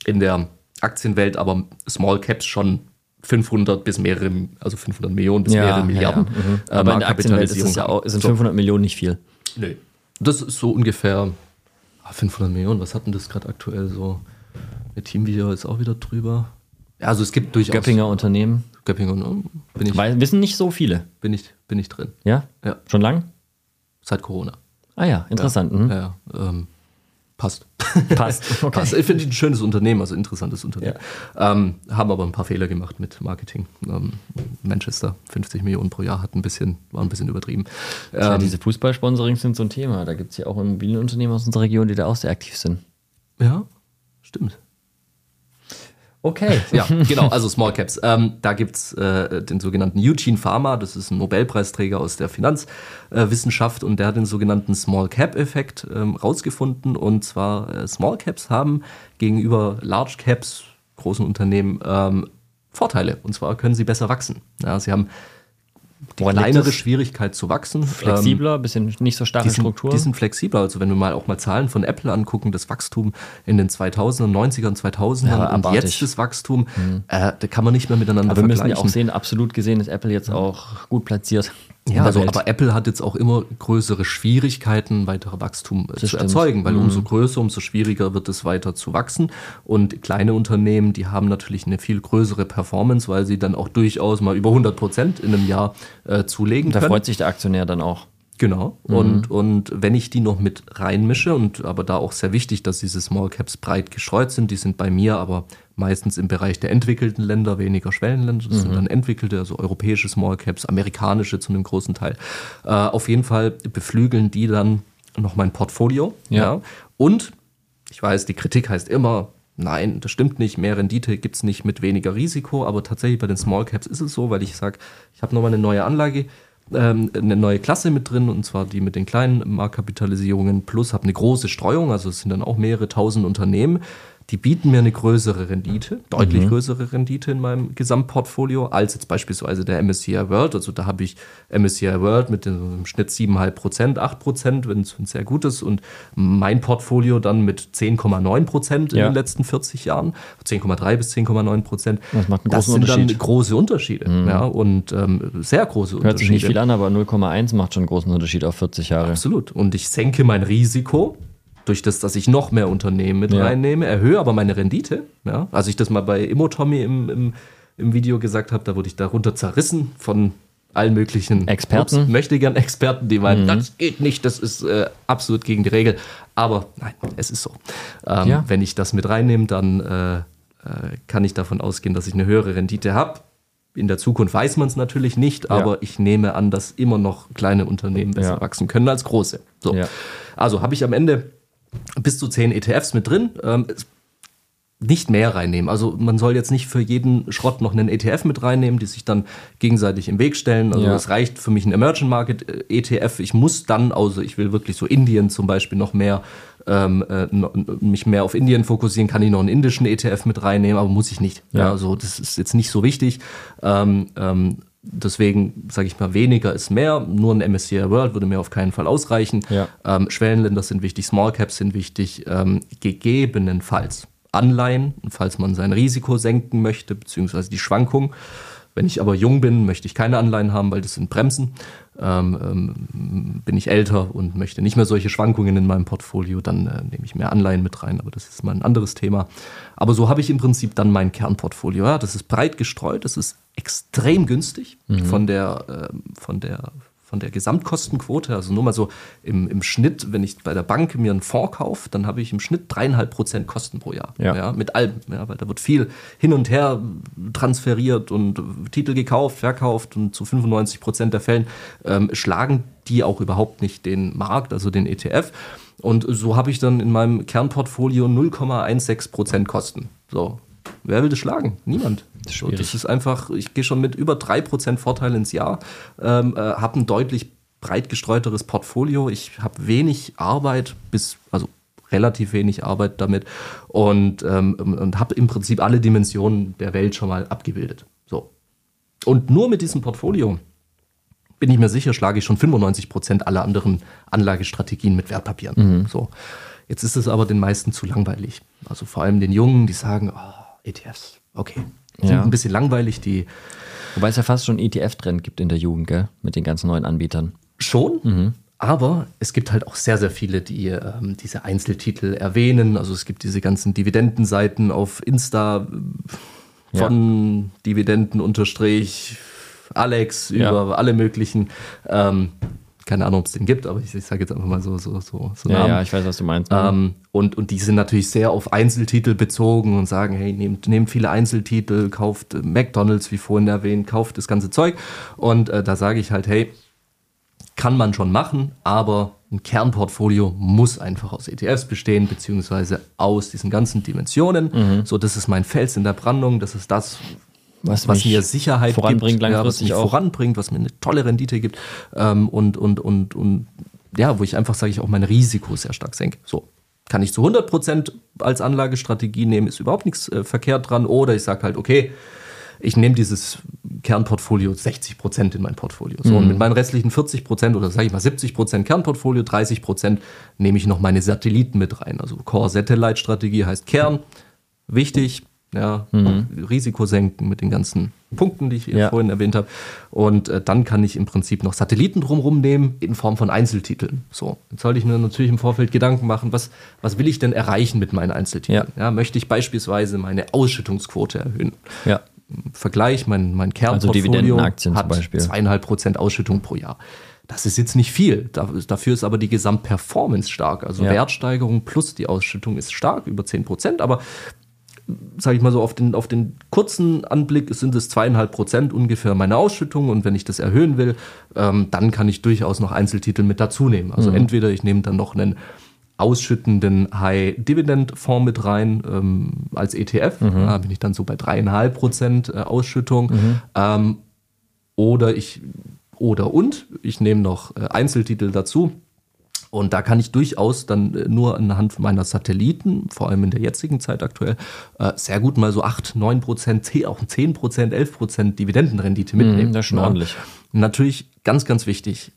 in der Aktienwelt aber Small Caps schon 500 bis mehrere, also 500 Millionen bis ja, mehrere Milliarden. Ja, ja. Mhm. Äh, aber in der Aktienwelt ist es ja auch, sind 500 so. Millionen nicht viel. Nee. Das ist so ungefähr 500 ah, Millionen. Was hatten das gerade aktuell so? Der Teamvideo ist auch wieder drüber. Ja, also es gibt durchaus. Göppinger Unternehmen. Göppinger bin ich. Weil, wissen nicht so viele. Bin ich, bin ich drin. Ja? Ja. Schon lang? Seit Corona. Ah ja, interessant. Ja, mhm. ja ähm, Passt. Passt. Okay. Passt. Ich finde ein schönes Unternehmen, also interessantes Unternehmen. Ja. Ähm, haben aber ein paar Fehler gemacht mit Marketing. Ähm, Manchester, 50 Millionen pro Jahr, hat ein bisschen, war ein bisschen übertrieben. Ja, ähm, diese Fußballsponsorings sind so ein Thema. Da gibt es ja auch Immobilienunternehmen aus unserer Region, die da auch sehr aktiv sind. Ja, stimmt. Okay. Ja, genau, also Small Caps. Ähm, da gibt es äh, den sogenannten Eugene Pharma, das ist ein Nobelpreisträger aus der Finanzwissenschaft äh, und der hat den sogenannten Small Cap-Effekt ähm, rausgefunden. Und zwar äh, Small Caps haben gegenüber Large Caps, großen Unternehmen, ähm, Vorteile. Und zwar können sie besser wachsen. Ja, sie haben die Woran kleinere Schwierigkeit zu wachsen. Flexibler, ähm, bisschen nicht so starke Struktur. Die sind flexibler. Also wenn wir mal auch mal Zahlen von Apple angucken, das Wachstum in den 2000er, 90er und 2000ern ja, und jetzt das Wachstum, mhm. äh, da kann man nicht mehr miteinander aber vergleichen. Wir müssen ja auch sehen, absolut gesehen ist Apple jetzt auch gut platziert. Ja, also, aber Apple hat jetzt auch immer größere Schwierigkeiten, weiterer Wachstum das zu stimmt. erzeugen, weil mhm. umso größer, umso schwieriger wird es weiter zu wachsen. Und kleine Unternehmen, die haben natürlich eine viel größere Performance, weil sie dann auch durchaus mal über 100 Prozent in einem Jahr äh, zulegen da können. Da freut sich der Aktionär dann auch. Genau. Mhm. Und, und wenn ich die noch mit reinmische, und aber da auch sehr wichtig, dass diese Small Caps breit gestreut sind, die sind bei mir aber meistens im Bereich der entwickelten Länder, weniger Schwellenländer. Das mhm. sind dann entwickelte, also europäische Small Caps, amerikanische zu einem großen Teil. Äh, auf jeden Fall beflügeln die dann noch mein Portfolio. Ja. ja. Und ich weiß, die Kritik heißt immer, Nein, das stimmt nicht. Mehr Rendite gibt es nicht mit weniger Risiko, aber tatsächlich bei den Small Caps ist es so, weil ich sage, ich habe nochmal eine neue Anlage, ähm, eine neue Klasse mit drin, und zwar die mit den kleinen Marktkapitalisierungen, plus habe eine große Streuung, also es sind dann auch mehrere tausend Unternehmen die bieten mir eine größere Rendite, deutlich mhm. größere Rendite in meinem Gesamtportfolio, als jetzt beispielsweise der MSCI World. Also da habe ich MSCI World mit dem Schnitt 7,5 Prozent, 8 Prozent, wenn es sehr gut ist, und mein Portfolio dann mit 10,9 Prozent in ja. den letzten 40 Jahren, 10,3 bis 10,9 Prozent. Das macht einen das sind dann große Unterschiede, mhm. ja, und ähm, sehr große Hört Unterschiede. Hört sich nicht viel an, aber 0,1 macht schon einen großen Unterschied auf 40 Jahre. Absolut. Und ich senke mein Risiko durch das, dass ich noch mehr Unternehmen mit ja. reinnehme, erhöhe aber meine Rendite. Ja? Als ich das mal bei Immotommy im, im, im Video gesagt habe, da wurde ich darunter zerrissen von allen möglichen Experten. Ups, möchte gern Experten, die meinen, mhm. das geht nicht, das ist äh, absolut gegen die Regel. Aber nein, es ist so. Ähm, ja. Wenn ich das mit reinnehme, dann äh, äh, kann ich davon ausgehen, dass ich eine höhere Rendite habe. In der Zukunft weiß man es natürlich nicht, aber ja. ich nehme an, dass immer noch kleine Unternehmen besser ja. wachsen können als große. So. Also habe ich am Ende bis zu zehn ETFs mit drin. Ähm, nicht mehr reinnehmen. Also man soll jetzt nicht für jeden Schrott noch einen ETF mit reinnehmen, die sich dann gegenseitig im Weg stellen. Also es ja. reicht für mich ein Emerging Market äh, ETF. Ich muss dann, also ich will wirklich so Indien zum Beispiel noch mehr, ähm, äh, mich mehr auf Indien fokussieren, kann ich noch einen indischen ETF mit reinnehmen, aber muss ich nicht. Ja. ja also das ist jetzt nicht so wichtig. Ähm, ähm, Deswegen sage ich mal, weniger ist mehr. Nur ein MSCI World würde mir auf keinen Fall ausreichen. Ja. Ähm, Schwellenländer sind wichtig, Small Caps sind wichtig, ähm, gegebenenfalls Anleihen, falls man sein Risiko senken möchte, beziehungsweise die Schwankung. Wenn ich aber jung bin, möchte ich keine Anleihen haben, weil das sind Bremsen. Ähm, ähm, bin ich älter und möchte nicht mehr solche Schwankungen in meinem Portfolio, dann äh, nehme ich mehr Anleihen mit rein, aber das ist mal ein anderes Thema. Aber so habe ich im Prinzip dann mein Kernportfolio. Ja, das ist breit gestreut, das ist extrem günstig mhm. von der, äh, von der von der Gesamtkostenquote, also nur mal so im, im Schnitt, wenn ich bei der Bank mir einen Fonds kaufe, dann habe ich im Schnitt dreieinhalb Prozent Kosten pro Jahr. Ja. ja. mit allem, ja, weil da wird viel hin und her transferiert und Titel gekauft, verkauft und zu 95 Prozent der Fällen ähm, schlagen die auch überhaupt nicht den Markt, also den ETF. Und so habe ich dann in meinem Kernportfolio 0,16 Prozent Kosten. So, Wer will das schlagen? Niemand. So, das ist einfach, ich gehe schon mit über 3% Vorteil ins Jahr, ähm, äh, habe ein deutlich breit gestreuteres Portfolio. Ich habe wenig Arbeit bis, also relativ wenig Arbeit damit und, ähm, und habe im Prinzip alle Dimensionen der Welt schon mal abgebildet. So. Und nur mit diesem Portfolio bin ich mir sicher, schlage ich schon 95 Prozent aller anderen Anlagestrategien mit Wertpapieren. Mhm. So. Jetzt ist es aber den meisten zu langweilig. Also vor allem den Jungen, die sagen, oh, ETFs, okay. Sind ja. ein bisschen langweilig, die. Wobei es ja fast schon ETF-Trend gibt in der Jugend, gell? Mit den ganzen neuen Anbietern. Schon, mhm. aber es gibt halt auch sehr, sehr viele, die ähm, diese Einzeltitel erwähnen. Also es gibt diese ganzen Dividendenseiten auf Insta von ja. Dividenden unterstrich Alex über ja. alle möglichen. Ähm, keine Ahnung, ob es den gibt, aber ich, ich sage jetzt einfach mal so, so, so, so ja, Namen. Ja, ich weiß, was du meinst. Ähm, und, und die sind natürlich sehr auf Einzeltitel bezogen und sagen, hey, nehmt, nehmt viele Einzeltitel, kauft McDonalds, wie vorhin erwähnt, kauft das ganze Zeug. Und äh, da sage ich halt, hey, kann man schon machen, aber ein Kernportfolio muss einfach aus ETFs bestehen, beziehungsweise aus diesen ganzen Dimensionen. Mhm. So, das ist mein Fels in der Brandung, das ist das, was, was mir Sicherheit voranbringt, gibt, ja, was mich auch. voranbringt, was mir eine tolle Rendite gibt ähm, und, und, und, und ja, wo ich einfach, sage ich, auch mein Risiko sehr stark senke. So, kann ich zu 100% als Anlagestrategie nehmen, ist überhaupt nichts äh, verkehrt dran. Oder ich sage halt, okay, ich nehme dieses Kernportfolio 60% in mein Portfolio. So, mhm. und mit meinen restlichen 40% oder sage ich mal 70% Kernportfolio, 30% nehme ich noch meine Satelliten mit rein. Also Core-Satellite-Strategie heißt Kern, wichtig, ja, mhm. Risiko senken mit den ganzen Punkten, die ich ja. vorhin erwähnt habe. Und äh, dann kann ich im Prinzip noch Satelliten drumherum nehmen in Form von Einzeltiteln. So, jetzt sollte ich mir natürlich im Vorfeld Gedanken machen, was, was will ich denn erreichen mit meinen Einzeltiteln? Ja. ja möchte ich beispielsweise meine Ausschüttungsquote erhöhen? Ja. Vergleich, mein, mein Kernportfolio also hat zweieinhalb Prozent Ausschüttung pro Jahr. Das ist jetzt nicht viel. Dafür ist aber die Gesamtperformance stark. Also ja. Wertsteigerung plus die Ausschüttung ist stark, über 10 Prozent. Aber sage ich mal so, auf den, auf den kurzen Anblick sind es zweieinhalb Prozent ungefähr meine Ausschüttung und wenn ich das erhöhen will, ähm, dann kann ich durchaus noch Einzeltitel mit dazu nehmen. Also mhm. entweder ich nehme dann noch einen ausschüttenden High-Dividend-Fonds mit rein ähm, als ETF, mhm. da bin ich dann so bei dreieinhalb Prozent äh, Ausschüttung mhm. ähm, oder ich oder und ich nehme noch äh, Einzeltitel dazu und da kann ich durchaus dann äh, nur anhand meiner Satelliten, vor allem in der jetzigen Zeit aktuell, äh, sehr gut mal so 8, 9 Prozent, auch 10 Prozent, 11 Prozent Dividendenrendite mhm, mitnehmen. das ist schon ordentlich. Natürlich ganz, ganz wichtig,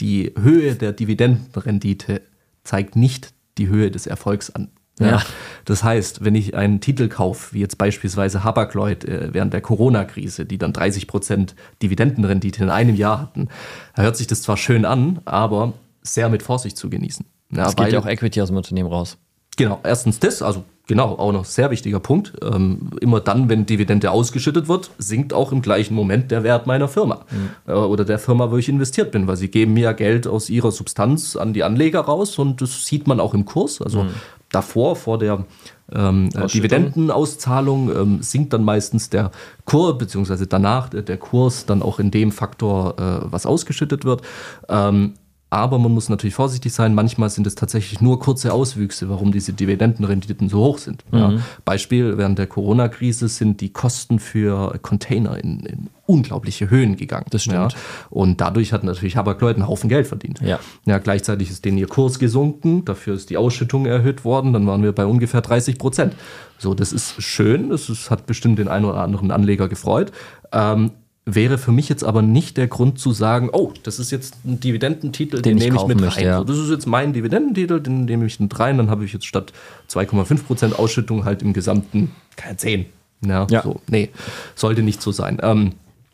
die Höhe der Dividendenrendite zeigt nicht die Höhe des Erfolgs an. Ja. ja. Das heißt, wenn ich einen Titel kaufe, wie jetzt beispielsweise Habakloid äh, während der Corona-Krise, die dann 30 Prozent Dividendenrendite in einem Jahr hatten, da hört sich das zwar schön an, aber sehr mit Vorsicht zu genießen. Ja, es geht ja auch Equity aus dem Unternehmen raus. Genau, erstens das, also genau, auch noch sehr wichtiger Punkt. Ähm, immer dann, wenn Dividende ausgeschüttet wird, sinkt auch im gleichen Moment der Wert meiner Firma mhm. äh, oder der Firma, wo ich investiert bin, weil sie geben mir Geld aus ihrer Substanz an die Anleger raus und das sieht man auch im Kurs. Also mhm. davor, vor der ähm, Dividendenauszahlung ähm, sinkt dann meistens der Kurs, beziehungsweise danach der, der Kurs dann auch in dem Faktor, äh, was ausgeschüttet wird. Ähm, aber man muss natürlich vorsichtig sein. Manchmal sind es tatsächlich nur kurze Auswüchse, warum diese Dividendenrenditen so hoch sind. Mhm. Ja, Beispiel, während der Corona-Krise sind die Kosten für Container in, in unglaubliche Höhen gegangen. Das stimmt. Ja, und dadurch hat natürlich Habakloid einen Haufen Geld verdient. Ja. ja. Gleichzeitig ist denen ihr Kurs gesunken, dafür ist die Ausschüttung erhöht worden, dann waren wir bei ungefähr 30 Prozent. So, das ist schön, das ist, hat bestimmt den einen oder anderen Anleger gefreut. Ähm, wäre für mich jetzt aber nicht der Grund zu sagen, oh, das ist jetzt ein Dividendentitel, den, den nehme ich mit möchte, rein. Ja. So, das ist jetzt mein Dividendentitel, den nehme ich mit rein, dann habe ich jetzt statt 2,5% Ausschüttung halt im gesamten, keine 10. Ja, ja. So, nee, sollte nicht so sein. Ähm,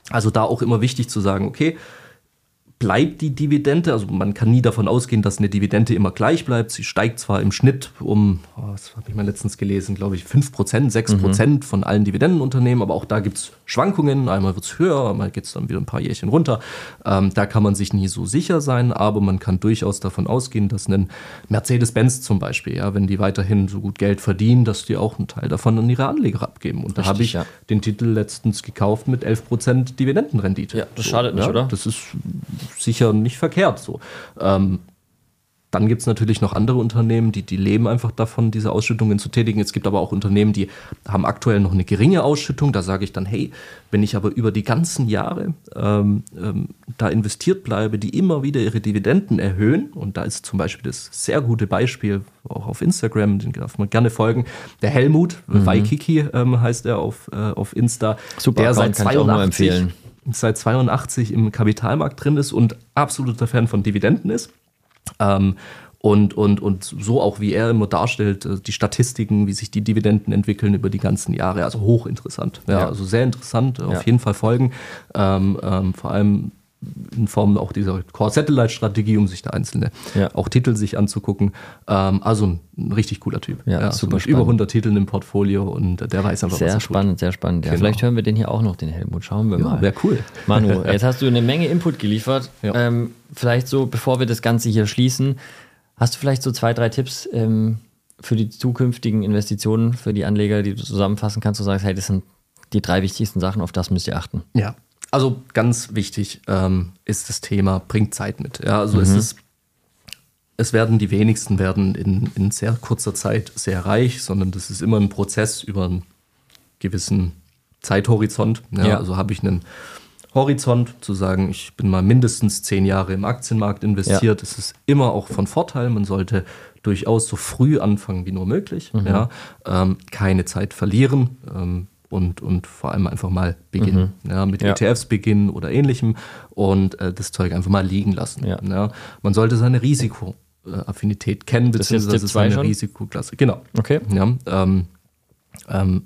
also da auch immer wichtig zu sagen, okay, bleibt die Dividende, also man kann nie davon ausgehen, dass eine Dividende immer gleich bleibt. Sie steigt zwar im Schnitt um, oh, das habe ich mal letztens gelesen, glaube ich, 5%, 6% mhm. von allen Dividendenunternehmen, aber auch da gibt es Schwankungen. Einmal wird es höher, einmal geht es dann wieder ein paar Jährchen runter. Ähm, da kann man sich nie so sicher sein, aber man kann durchaus davon ausgehen, dass ein Mercedes-Benz zum Beispiel, ja, wenn die weiterhin so gut Geld verdienen, dass die auch einen Teil davon an ihre Anleger abgeben. Und da habe ich ja. den Titel letztens gekauft mit 11% Dividendenrendite. Ja, das so, schadet nicht, ja, oder? Das ist sicher nicht verkehrt so. Ähm, dann gibt es natürlich noch andere Unternehmen, die, die leben einfach davon, diese Ausschüttungen zu tätigen. Es gibt aber auch Unternehmen, die haben aktuell noch eine geringe Ausschüttung. Da sage ich dann, hey, wenn ich aber über die ganzen Jahre ähm, ähm, da investiert bleibe, die immer wieder ihre Dividenden erhöhen, und da ist zum Beispiel das sehr gute Beispiel, auch auf Instagram, den darf man gerne folgen, der Helmut, mhm. Waikiki ähm, heißt er auf, äh, auf Insta, Super, der seit 82, seit 82 im Kapitalmarkt drin ist und absoluter Fan von Dividenden ist. Ähm, und, und, und so auch, wie er immer darstellt, äh, die Statistiken, wie sich die Dividenden entwickeln über die ganzen Jahre. Also hochinteressant. Ja, ja. Also sehr interessant, ja. auf jeden Fall folgen. Ähm, ähm, vor allem in Form auch dieser Core-Satellite-Strategie, um sich da einzelne ja. auch Titel sich anzugucken. Ähm, also ein, ein, richtig cooler Typ. Ja, ja super so Über 100 Titeln im Portfolio und der weiß einfach, sehr was er spannend, tut. Sehr spannend, sehr genau. Vielleicht hören wir den hier auch noch, den Helmut. Schauen wir mal. Wäre cool. Manu, jetzt hast du eine Menge Input geliefert. Ähm, vielleicht so, bevor wir das Ganze hier schließen, Hast du vielleicht so zwei, drei Tipps ähm, für die zukünftigen Investitionen, für die Anleger, die du zusammenfassen kannst, du sagst, hey, das sind die drei wichtigsten Sachen, auf das müsst ihr achten? Ja, also ganz wichtig ähm, ist das Thema, bringt Zeit mit. Ja, also mhm. es ist es werden die wenigsten werden in, in sehr kurzer Zeit sehr reich, sondern das ist immer ein Prozess über einen gewissen Zeithorizont. Ja, ja. Also habe ich einen Horizont, zu sagen, ich bin mal mindestens zehn Jahre im Aktienmarkt investiert. Ja. Das ist immer auch von Vorteil. Man sollte durchaus so früh anfangen wie nur möglich. Mhm. Ja, ähm, keine Zeit verlieren. Ähm, und, und vor allem einfach mal beginnen. Mhm. Ja, mit ja. ETFs beginnen oder ähnlichem und äh, das Zeug einfach mal liegen lassen. Ja. ja. Man sollte seine Risikoaffinität kennen, beziehungsweise seine schon? Risikoklasse. Genau. Okay. Ja, ähm, ähm,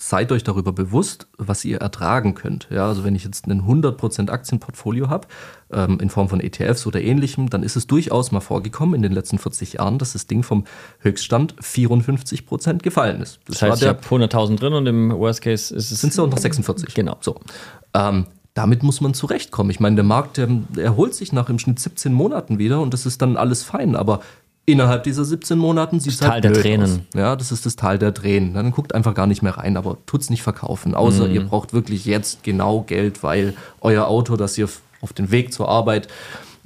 seid euch darüber bewusst, was ihr ertragen könnt. Ja, also wenn ich jetzt ein 100% Aktienportfolio habe, ähm, in Form von ETFs oder ähnlichem, dann ist es durchaus mal vorgekommen in den letzten 40 Jahren, dass das Ding vom Höchststand 54% gefallen ist. Das, das heißt, ich habe 100.000 drin und im Worst Case ist es... Sind es noch 46. Genau. So. Ähm, damit muss man zurechtkommen. Ich meine, der Markt, der erholt sich nach im Schnitt 17 Monaten wieder und das ist dann alles fein. Aber innerhalb dieser 17 Monaten sieht es halt Tal der Tränen. Aus. Ja, das ist das Tal der Tränen. Dann guckt einfach gar nicht mehr rein, aber tut's nicht verkaufen. Außer mm. ihr braucht wirklich jetzt genau Geld, weil euer Auto, das ihr auf den Weg zur Arbeit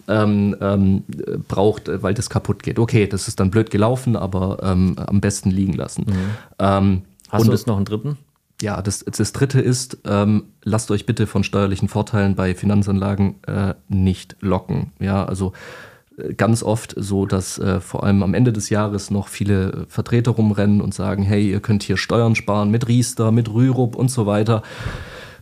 ähm, ähm, braucht, weil das kaputt geht. Okay, das ist dann blöd gelaufen, aber ähm, am besten liegen lassen. Mhm. Hast du jetzt noch einen dritten? Ja, das, das dritte ist, ähm, lasst euch bitte von steuerlichen Vorteilen bei Finanzanlagen äh, nicht locken. Ja, also ganz oft so, dass äh, vor allem am Ende des Jahres noch viele Vertreter rumrennen und sagen, hey, ihr könnt hier Steuern sparen mit Riester, mit Rürup und so weiter.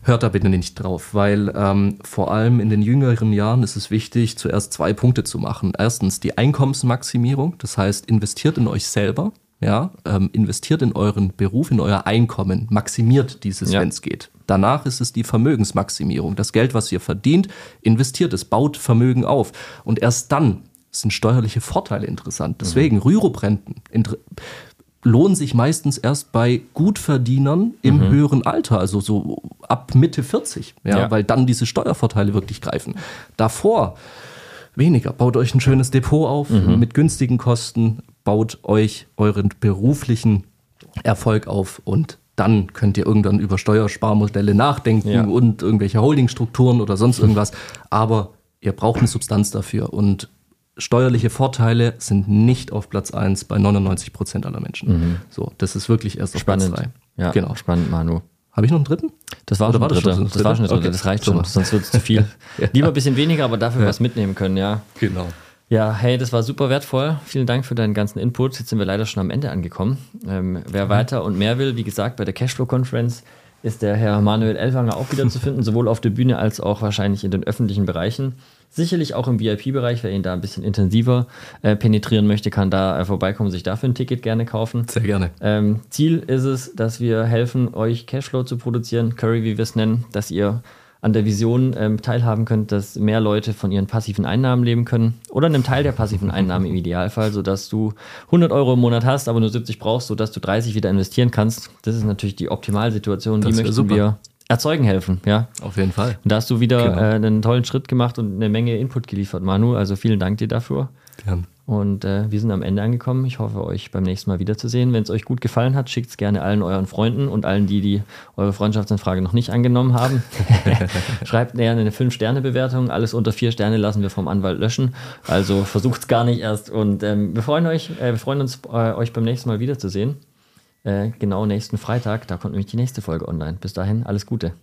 Hört da bitte nicht drauf, weil ähm, vor allem in den jüngeren Jahren ist es wichtig, zuerst zwei Punkte zu machen. Erstens die Einkommensmaximierung, das heißt, investiert in euch selber, ja, ähm, investiert in euren Beruf, in euer Einkommen, maximiert dieses, ja. wenn es geht. Danach ist es die Vermögensmaximierung. Das Geld, was ihr verdient, investiert es, baut Vermögen auf. Und erst dann sind steuerliche Vorteile interessant. Deswegen mhm. Rüruprenten lohnen sich meistens erst bei Gutverdienern im mhm. höheren Alter, also so ab Mitte 40, ja, ja, weil dann diese Steuervorteile wirklich greifen. Davor weniger. Baut euch ein schönes Depot auf mhm. mit günstigen Kosten, baut euch euren beruflichen Erfolg auf und dann könnt ihr irgendwann über Steuersparmodelle nachdenken ja. und irgendwelche Holdingstrukturen oder sonst irgendwas. Aber ihr braucht eine Substanz dafür. Und steuerliche Vorteile sind nicht auf Platz 1 bei 99 Prozent aller Menschen. Mhm. So, das ist wirklich erst auf spannend. Platz 3. Ja, genau. Spannend, Manu. Habe ich noch einen dritten? Das war Oder schon war das, dritte. Schon das, das war schon das, okay. das reicht schon, sonst wird es zu viel. ja. Lieber ein bisschen weniger, aber dafür ja. was mitnehmen können, ja. Genau. Ja, hey, das war super wertvoll. Vielen Dank für deinen ganzen Input. Jetzt sind wir leider schon am Ende angekommen. Ähm, wer mhm. weiter und mehr will, wie gesagt, bei der Cashflow-Conference ist der Herr Manuel Elwanger auch wieder zu finden, sowohl auf der Bühne als auch wahrscheinlich in den öffentlichen Bereichen. Sicherlich auch im VIP-Bereich, wer ihn da ein bisschen intensiver äh, penetrieren möchte, kann da äh, vorbeikommen, sich dafür ein Ticket gerne kaufen. Sehr gerne. Ähm, Ziel ist es, dass wir helfen, euch Cashflow zu produzieren, Curry, wie wir es nennen, dass ihr an der Vision ähm, teilhaben könnt, dass mehr Leute von ihren passiven Einnahmen leben können oder einem Teil der passiven Einnahmen im Idealfall, sodass du 100 Euro im Monat hast, aber nur 70 brauchst, sodass du 30 wieder investieren kannst. Das ist natürlich die Optimalsituation, die möchten super. wir erzeugen helfen, ja. Auf jeden Fall. Und da hast du wieder genau. äh, einen tollen Schritt gemacht und eine Menge Input geliefert, Manu. Also vielen Dank dir dafür. Gern. Und äh, wir sind am Ende angekommen. Ich hoffe, euch beim nächsten Mal wiederzusehen. Wenn es euch gut gefallen hat, schickt es gerne allen euren Freunden und allen, die, die eure Freundschaftsanfrage noch nicht angenommen haben. Schreibt gerne eine 5-Sterne-Bewertung. Alles unter 4 Sterne lassen wir vom Anwalt löschen. Also versucht es gar nicht erst. Und ähm, wir freuen euch, äh, wir freuen uns, äh, euch beim nächsten Mal wiederzusehen. Äh, genau nächsten Freitag. Da kommt nämlich die nächste Folge online. Bis dahin, alles Gute.